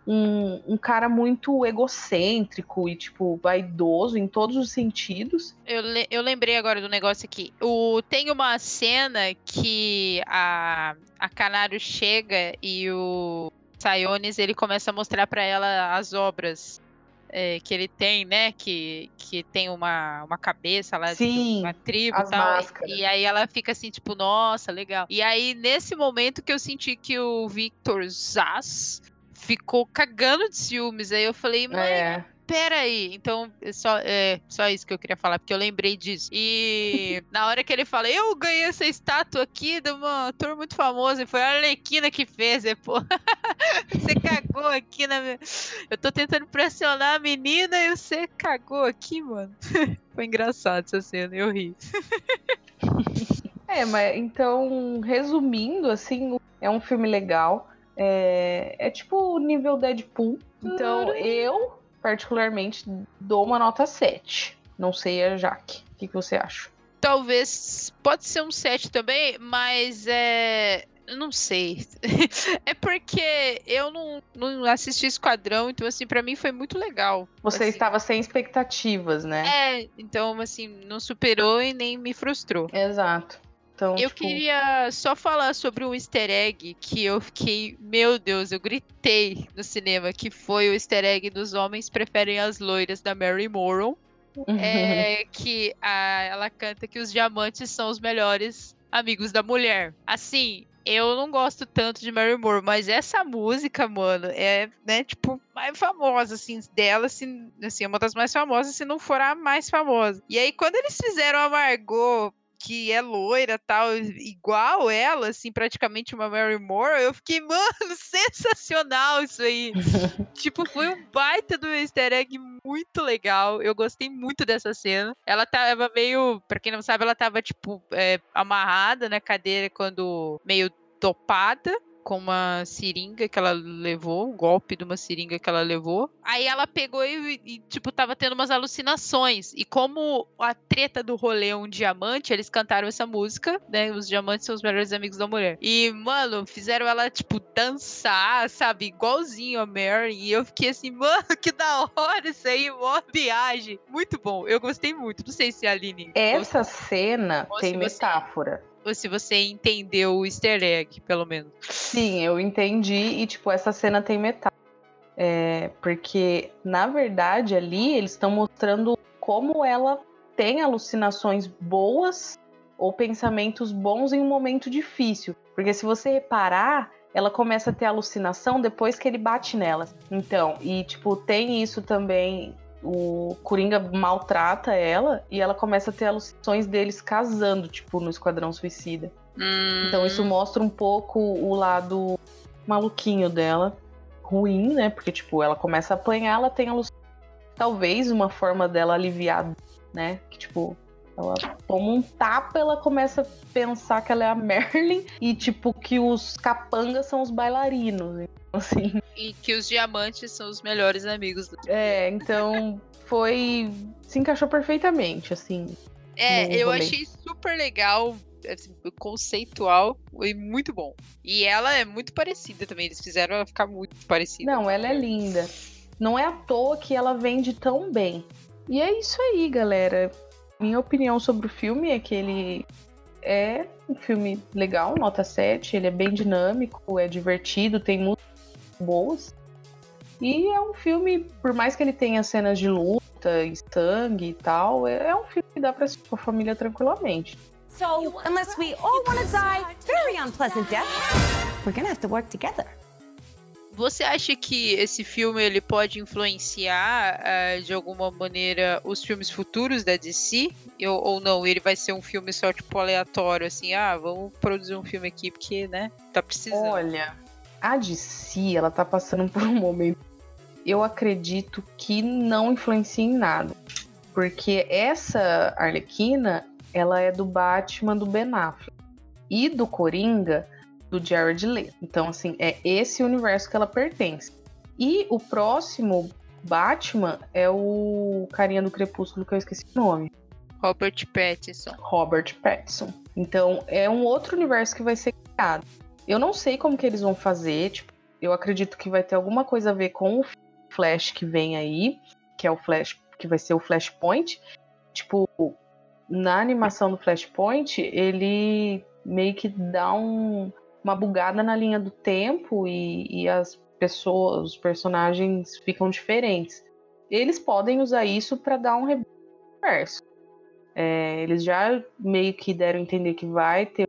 Speaker 1: um, um, cara muito egocêntrico e, tipo, vaidoso em todos os sentidos.
Speaker 2: Eu, le eu lembrei agora do negócio aqui. O, tem uma cena que a, a Canário chega e o Sayones ele começa a mostrar para ela as obras é, que ele tem, né? Que, que tem uma, uma cabeça lá
Speaker 1: Sim,
Speaker 2: de uma tribo e tal.
Speaker 1: Máscaras.
Speaker 2: E aí ela fica assim, tipo, nossa, legal. E aí, nesse momento que eu senti que o Victor Zaz ficou cagando de ciúmes. Aí eu falei, mãe, é. peraí. Então, é só, é só isso que eu queria falar, porque eu lembrei disso. E na hora que ele fala, eu ganhei essa estátua aqui de uma ator muito famoso, e foi a Arlequina que fez, e, pô. você cagou aqui na minha... Eu tô tentando pressionar a menina e você cagou aqui, mano. foi engraçado essa cena, eu ri.
Speaker 1: É, mas então, resumindo, assim, é um filme legal. É, é tipo o nível Deadpool. Então eu, particularmente, dou uma nota 7. Não sei a Jaque. O que, que você acha?
Speaker 2: Talvez. Pode ser um 7 também, mas é. Não sei. é porque eu não, não assisti Esquadrão, então, assim, para mim foi muito legal.
Speaker 1: Você
Speaker 2: assim.
Speaker 1: estava sem expectativas, né?
Speaker 2: É, então, assim, não superou e nem me frustrou.
Speaker 1: Exato. Então,
Speaker 2: eu
Speaker 1: tipo...
Speaker 2: queria só falar sobre um easter egg que eu fiquei, meu Deus, eu gritei no cinema, que foi o easter egg dos homens preferem as loiras da Mary Morrow. é que a, ela canta que os diamantes são os melhores amigos da mulher. Assim, eu não gosto tanto de Mary Moore, mas essa música, mano, é, né, tipo, mais famosa, assim, dela, assim, assim, é uma das mais famosas, se não for a mais famosa. E aí, quando eles fizeram a Margot que é loira tal, igual ela, assim, praticamente uma Mary Moore, eu fiquei, mano, sensacional isso aí. tipo, foi um baita do easter egg muito legal. Eu gostei muito dessa cena. Ela tava meio, pra quem não sabe, ela tava, tipo, é, amarrada na cadeira quando meio topada com uma seringa que ela levou, um golpe de uma seringa que ela levou. Aí ela pegou e, e, tipo, tava tendo umas alucinações. E como a treta do rolê é um diamante, eles cantaram essa música, né? Os diamantes são os melhores amigos da mulher. E, mano, fizeram ela, tipo, dançar, sabe? Igualzinho a Mary. E eu fiquei assim, mano, que da hora isso aí, mó viagem. Muito bom, eu gostei muito. Não sei se a Aline.
Speaker 1: Essa cena tem metáfora
Speaker 2: se você entendeu o easter egg, pelo menos.
Speaker 1: Sim, eu entendi e, tipo, essa cena tem metade. É, porque, na verdade, ali eles estão mostrando como ela tem alucinações boas ou pensamentos bons em um momento difícil. Porque se você reparar, ela começa a ter alucinação depois que ele bate nela. Então, e tipo, tem isso também o Coringa maltrata ela e ela começa a ter alucinações deles casando, tipo, no Esquadrão Suicida. Hum. Então isso mostra um pouco o lado maluquinho dela, ruim, né? Porque, tipo, ela começa a apanhar, ela tem alucinações. Talvez uma forma dela aliviar, né? Que, tipo, ela toma um tapa, ela começa a pensar que ela é a Merlin e, tipo, que os capangas são os bailarinos. Assim.
Speaker 2: E que os diamantes são os melhores amigos do
Speaker 1: É, então foi. se encaixou perfeitamente, assim.
Speaker 2: É, eu rolê. achei super legal, assim, conceitual e muito bom. E ela é muito parecida também, eles fizeram ela ficar muito parecida.
Speaker 1: Não, ela é linda. Não é à toa que ela vende tão bem. E é isso aí, galera. Minha opinião sobre o filme é que ele é um filme legal, nota 7. Ele é bem dinâmico, é divertido, tem músicas boas. E é um filme, por mais que ele tenha cenas de luta e sangue e tal, é, é um filme que dá pra assistir com a família tranquilamente.
Speaker 4: So, unless we all want to die very unpleasant deaths, we're gonna have to work together.
Speaker 2: Você acha que esse filme ele pode influenciar uh, de alguma maneira os filmes futuros da DC? Ou, ou, não? Ele vai ser um filme só tipo aleatório, assim, ah, vamos produzir um filme aqui porque, né, tá precisando.
Speaker 1: Olha, a DC, ela tá passando por um momento. Eu acredito que não influencia em nada. Porque essa Arlequina, ela é do Batman do Ben Affleck. E do Coringa, do Jared Leto. Então, assim, é esse universo que ela pertence. E o próximo Batman é o carinha do Crepúsculo que eu esqueci o nome.
Speaker 2: Robert Pattinson.
Speaker 1: Robert Pattinson. Então, é um outro universo que vai ser criado. Eu não sei como que eles vão fazer, tipo, eu acredito que vai ter alguma coisa a ver com o Flash que vem aí, que é o Flash, que vai ser o Flashpoint. Tipo, na animação do Flashpoint, ele meio que dá um, uma bugada na linha do tempo e, e as pessoas, os personagens ficam diferentes. Eles podem usar isso para dar um reverso. É, eles já meio que deram entender que vai ter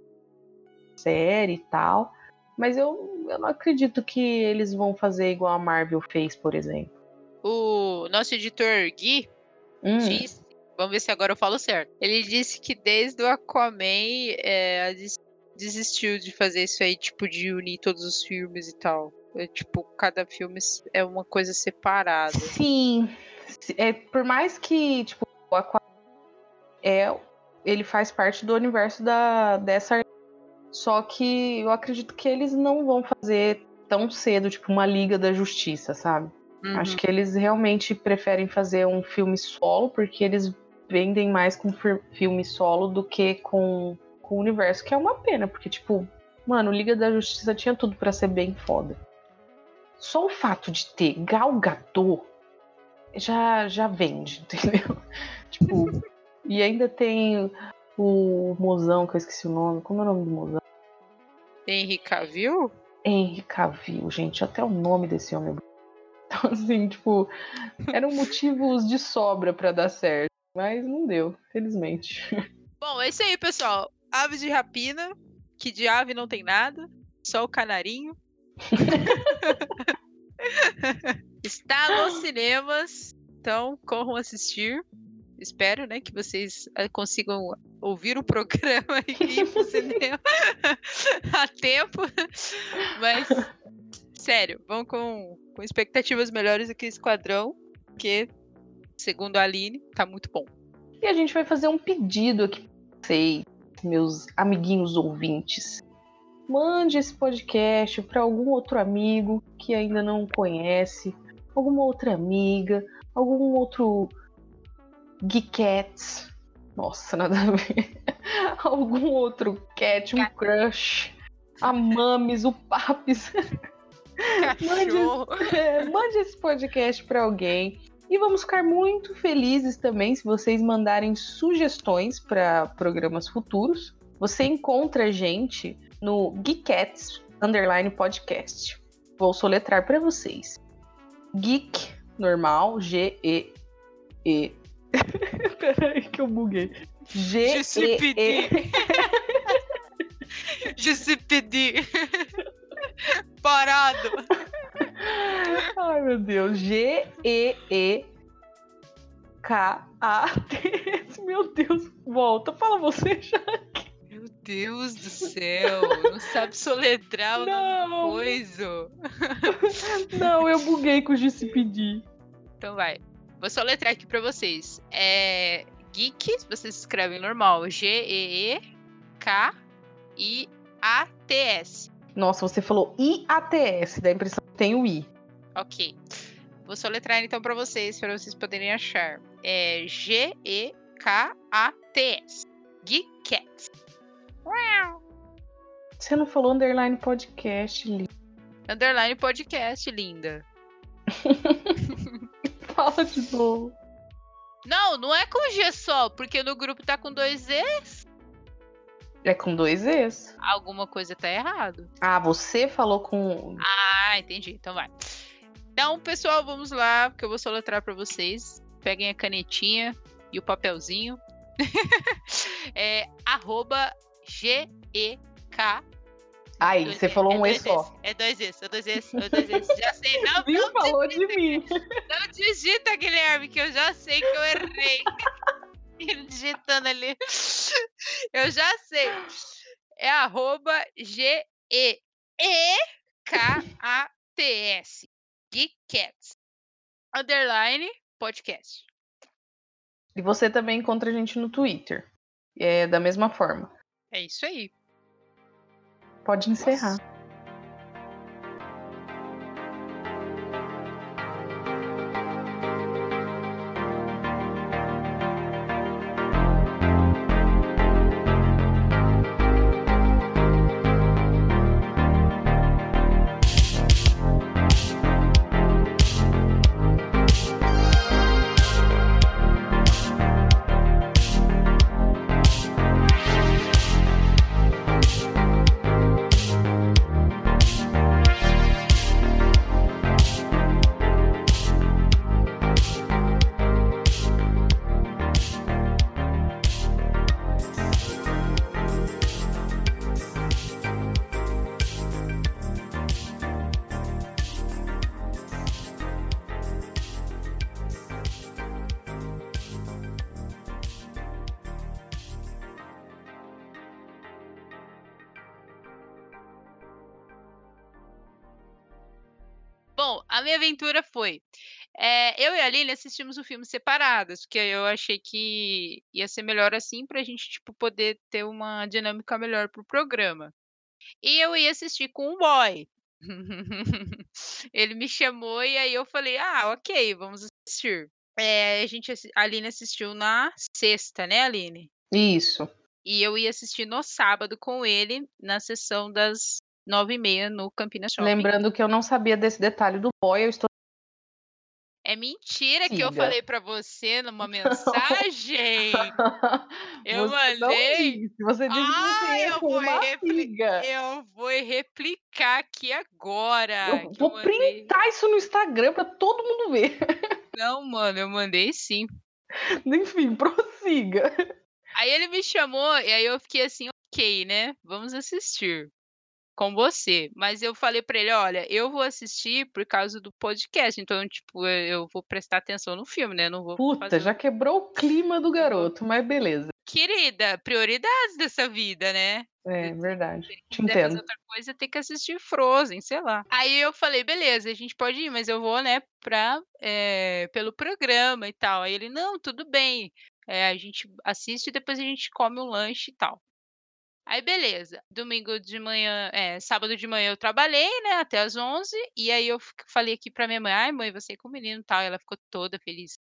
Speaker 1: série e tal, mas eu, eu não acredito que eles vão fazer igual a Marvel fez, por exemplo.
Speaker 2: O nosso editor Gui hum. disse, vamos ver se agora eu falo certo. Ele disse que desde o Aquaman é, desistiu de fazer isso aí, tipo, de unir todos os filmes e tal. É, tipo, cada filme é uma coisa separada.
Speaker 1: Sim. É, por mais que, tipo, o Aquaman é, ele faz parte do universo da, dessa. Só que eu acredito que eles não vão fazer tão cedo, tipo, uma Liga da Justiça, sabe? Uhum. Acho que eles realmente preferem fazer um filme solo, porque eles vendem mais com filme solo do que com com o universo, que é uma pena, porque, tipo, mano, Liga da Justiça tinha tudo para ser bem foda. Só o fato de ter Gal Gadot já, já vende, entendeu? tipo, e ainda tem o mozão, que eu esqueci o nome. Como é o nome do mozão?
Speaker 2: Henry Cavill?
Speaker 1: Henry Cavill, gente, até o nome desse homem. É então, assim, tipo, eram motivos de sobra para dar certo, mas não deu, felizmente.
Speaker 2: Bom, é isso aí, pessoal. Aves de rapina, que de ave não tem nada, só o canarinho. Está nos cinemas, então corram assistir. Espero, né, que vocês eh, consigam ouvir o programa e ir pro cinema a tempo. Mas, sério, vão com, com expectativas melhores do que Esquadrão, porque, segundo a Aline, tá muito bom.
Speaker 1: E a gente vai fazer um pedido aqui pra vocês meus amiguinhos ouvintes. Mande esse podcast para algum outro amigo que ainda não conhece, alguma outra amiga, algum outro Geekettes. Nossa, nada a ver. algum outro cat, um crush. A Mames, o Papis. mande, é, mande esse podcast para alguém. E vamos ficar muito felizes também se vocês mandarem sugestões para programas futuros. Você encontra a gente no Geekettes Underline Podcast. Vou soletrar para vocês. Geek normal, G-E-E. -E. Peraí que eu buguei.
Speaker 2: G-E-E. GCPD. Parado.
Speaker 1: Ai, meu Deus. G-E-E-K-A-T. Meu Deus, volta. Fala você, Jaque.
Speaker 2: Meu Deus do céu. Não sabe soletrar o nome coisa.
Speaker 1: Não, eu buguei com o GCPD.
Speaker 2: Então vai. Vou soletrar aqui pra vocês. É geek, vocês escrevem normal. G-E-E-K-I-A-T-S.
Speaker 1: Nossa, você falou IATS, dá a impressão que tem o I.
Speaker 2: Ok. Vou soletrar então para vocês, para vocês poderem achar. É G-E-K-A-T-S. Geekcats.
Speaker 1: Você não falou underline podcast, linda.
Speaker 2: Underline podcast, linda.
Speaker 1: Fala de novo.
Speaker 2: Não, não é com G só, porque no grupo tá com dois Es.
Speaker 1: É com dois Es.
Speaker 2: Alguma coisa tá errado.
Speaker 1: Ah, você falou com.
Speaker 2: Ah, entendi. Então vai. Então, pessoal, vamos lá, porque eu vou soletrar para vocês. Peguem a canetinha e o papelzinho é arroba GEK. Dois
Speaker 1: você falou
Speaker 2: é
Speaker 1: um E só.
Speaker 2: É dois Es, é dois Es, é dois Es. Já sei, não,
Speaker 1: Viu?
Speaker 2: não,
Speaker 1: Falou de mim.
Speaker 2: não digita, Guilherme, que eu já sei que eu errei. Ele digitando ali. Eu já sei. É arroba G-E-E-K-A-T-S. Geekcats. Underline podcast.
Speaker 1: E você também encontra a gente no Twitter. É da mesma forma.
Speaker 2: É isso aí.
Speaker 1: Pode encerrar.
Speaker 2: Aventura foi. eh, eu e a Aline assistimos o filme separadas, porque eu achei que ia ser melhor assim pra gente, tipo, poder ter uma dinâmica melhor pro programa. E eu ia assistir com o boy. Ele me chamou e aí eu falei: "Ah, ok, vamos assistir". Eh, a gente a Aline assistiu na sexta, né, Aline?
Speaker 1: Isso.
Speaker 2: E eu ia assistir no sábado com ele, na sessão das 9h30 no Campinas Shopping.
Speaker 1: Lembrando que eu não sabia desse detalhe do boy, eu estou.
Speaker 2: É mentira que eu
Speaker 1: Siga.
Speaker 2: falei pra você numa mensagem. Eu
Speaker 1: você
Speaker 2: mandei.
Speaker 1: disse, Você disse que
Speaker 2: Ah,
Speaker 1: ia
Speaker 2: eu vou
Speaker 1: uma
Speaker 2: repli
Speaker 1: amiga.
Speaker 2: eu vou replicar aqui agora,
Speaker 1: Eu
Speaker 2: que eu
Speaker 1: vou
Speaker 2: mandei.
Speaker 1: printar isso no Instagram pra todo mundo ver.
Speaker 2: Não, mano, eu mandei sim.
Speaker 1: Enfim, prossiga.
Speaker 2: Aí ele me chamou e aí eu fiquei assim: "Ok, né, vamos assistir com você". Mas eu falei pra ele: "Olha, eu vou assistir por causa do podcast, então, tipo, eu eu vou prestar atenção no filme, né, não vou
Speaker 1: Puta,
Speaker 2: fazer
Speaker 1: já quebrou o clima do garoto, mas beleza.
Speaker 2: Querida, prioridades dessa vida, né.
Speaker 1: É verdade. Te
Speaker 2: quiser fazer
Speaker 1: entendo.
Speaker 2: outra coisa, tem que assistir Frozen, sei lá. Aí eu falei: "Beleza, a gente pode ir, mas eu vou, né, pra eh, pelo programa e tal". Aí ele: "Não, tudo bem, eh, a gente assiste e depois a gente come um lanche e tal". Aí beleza, domingo de manhã eh, sábado de manhã eu trabalhei, né, até às 11h, e aí eu falei aqui pra minha mãe: "Ai mãe, vou sair com o menino e tal", e ela ficou toda feliz.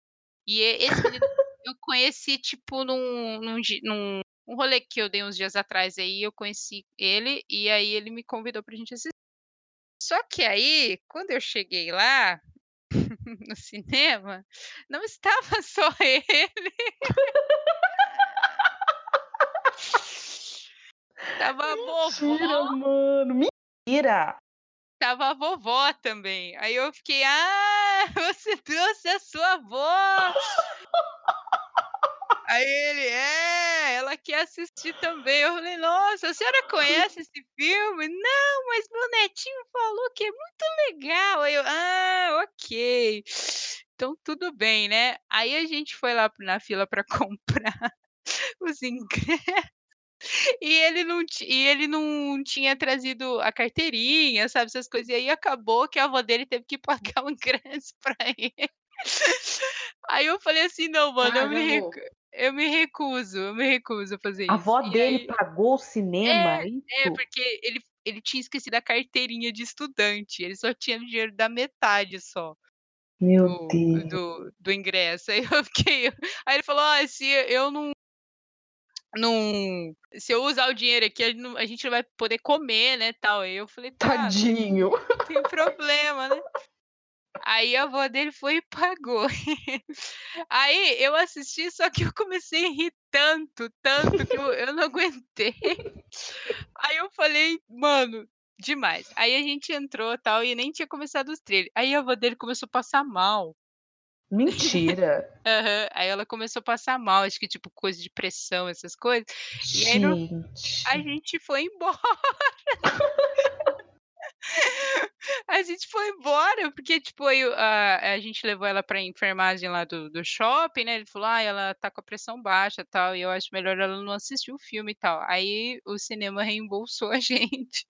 Speaker 2: E esse menino eu conheci, tipo, num num num um rolê que eu dei uns dias atrás aí, eu conheci ele, e aí ele me convidou pra gente assistir. Só que aí, quando eu cheguei lá, no cinema, não estava só ele. Estava a vovó
Speaker 1: mano. Mentira!
Speaker 2: estava a vovó também. Aí eu fiquei: "Ah, você trouxe a sua avó". Aí ele: "É, ela quer assistir também". Eu falei: "Nossa, a senhora conhece esse filme?". "Não, mas meu netinho falou que é muito legal". Aí eu: "Ah, ok. Então tudo bem, né". Aí a gente foi lá na fila pra comprar os ingressos, e ele não e ele não tinha trazido a carteirinha, sabe, essas coisas. E aí acabou que a avó dele teve que pagar o ingresso pra ele. Aí eu falei assim: "Não, mano, eu me recu eu me recuso, eu me recuso a fazer
Speaker 1: A
Speaker 2: isso".
Speaker 1: avó
Speaker 2: E
Speaker 1: dele
Speaker 2: aí
Speaker 1: pagou o cinema,
Speaker 2: É,
Speaker 1: é
Speaker 2: porque ele ele tinha esquecido a carteirinha de estudante, ele só tinha dinheiro da metade só
Speaker 1: Meu
Speaker 2: do
Speaker 1: Deus.
Speaker 2: do do ingresso. Aí eu fiquei aí ele falou: "Ó, se eu não não se eu usar o dinheiro aqui, a gente não vai poder comer, né, tal". Aí eu falei: "Tá,
Speaker 1: Tadinho.
Speaker 2: não tem problema, né". Aí a avó dele foi e pagou. Aí eu assisti, só que eu comecei a rir tanto, tanto que eu eu não aguentei. Aí eu falei: "Mano, demais". Aí a gente entrou, tal, e nem tinha começado os trailers. Aí a avó dele começou a passar mal.
Speaker 1: Mentira.
Speaker 2: Aham. Aí ela começou a passar mal, acho que tipo coisa de pressão, essas coisas. E aí
Speaker 1: Gente.
Speaker 2: a gente foi embora. A gente foi embora, porque, tipo, o a a gente levou ela pra enfermagem lá do do shopping, né, ele falou: "Ai, ela tá com a pressão baixa, tal, e eu acho melhor ela não assistir o filme e tal". Aí o cinema reembolsou a gente.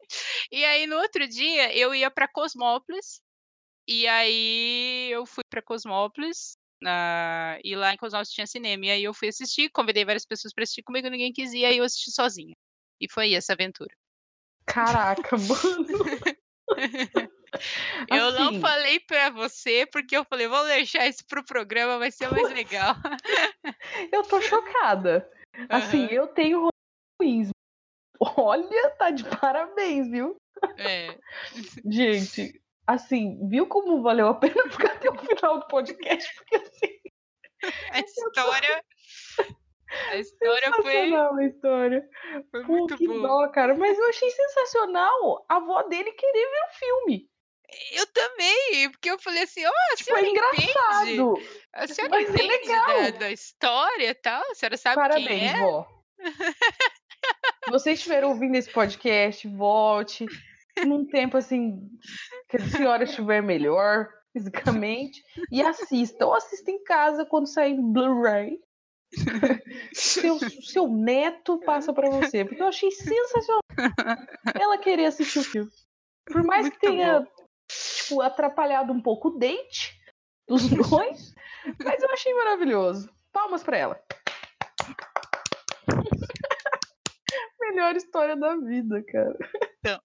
Speaker 2: E aí no outro dia eu ia pra Cosmópolis, e aí eu fui pra Cosmópolis, na e lá em Cosmópolis tinha cinema, e aí eu fui assistir, convidei várias pessoas pra assistir comigo, ninguém quis ir, aí eu assisti sozinha. E foi essa aventura.
Speaker 1: Caraca, mano.
Speaker 2: Eu não
Speaker 1: Assim,
Speaker 2: falei pra você, porque eu falei: "Vamos deixar isso para o programa, vai ser mais legal".
Speaker 1: eu tô chocada. Assim,
Speaker 2: Aham.
Speaker 1: eu tenho ruins. Olha, tá de parabéns, viu?
Speaker 2: É.
Speaker 1: Gente, assim, viu como valeu a pena ficar até o final do podcast? Porque assim,
Speaker 2: A história a história foi
Speaker 1: sensacional a história.
Speaker 2: foi
Speaker 1: Pô,
Speaker 2: muito
Speaker 1: que
Speaker 2: boa.
Speaker 1: dó, cara. Mas eu achei sensacional a avó dele querer ver o filme.
Speaker 2: Eu também, porque eu falei assim: "Ó, a
Speaker 1: Tipo, é
Speaker 2: entende?
Speaker 1: engraçado.
Speaker 2: A senhora
Speaker 1: Mas é
Speaker 2: entende da
Speaker 1: legal.
Speaker 2: da história e tal? A senhora sabe quem
Speaker 1: Parabéns,
Speaker 2: é?"
Speaker 1: vó. Se vocês estiverem ouvindo esse podcast, volte num tempo assim que a senhora estiver melhor fisicamente e assista. Ou assista em casa quando sair Blu-ray. Seu, seu neto passa pra você, porque eu achei sensacional ela querer assistir o filme. Por mais que
Speaker 2: Muito
Speaker 1: tenha
Speaker 2: bom.
Speaker 1: tipo, atrapalhado um pouco o date dos dois, mas eu achei maravilhoso. Palmas pra ela. Melhor história da vida, cara.
Speaker 2: Então.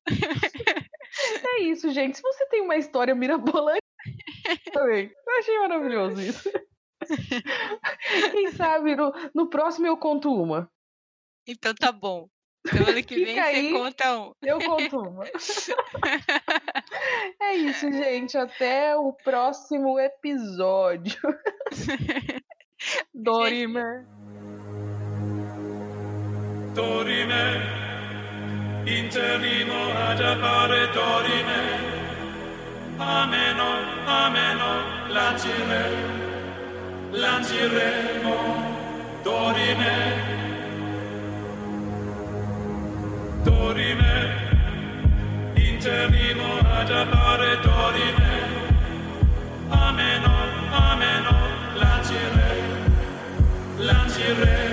Speaker 1: É isso, gente. Se você tem uma história mirabolante, também. Eu achei maravilhoso isso. Quem sabe no, no próximo eu conto uma.
Speaker 2: Então tá bom. Semana que vem
Speaker 1: Fica
Speaker 2: você
Speaker 1: aí.
Speaker 2: conta um.
Speaker 1: Eu conto uma. É isso, gente. Até o próximo episódio. Dorimer.
Speaker 5: Dorime, interrimo ad appare dorime, ameno, ameno, lancire, lanciremo, dorime, dorime, interrimo ad appare dorime, ameno, ameno, lancire, lanciremo,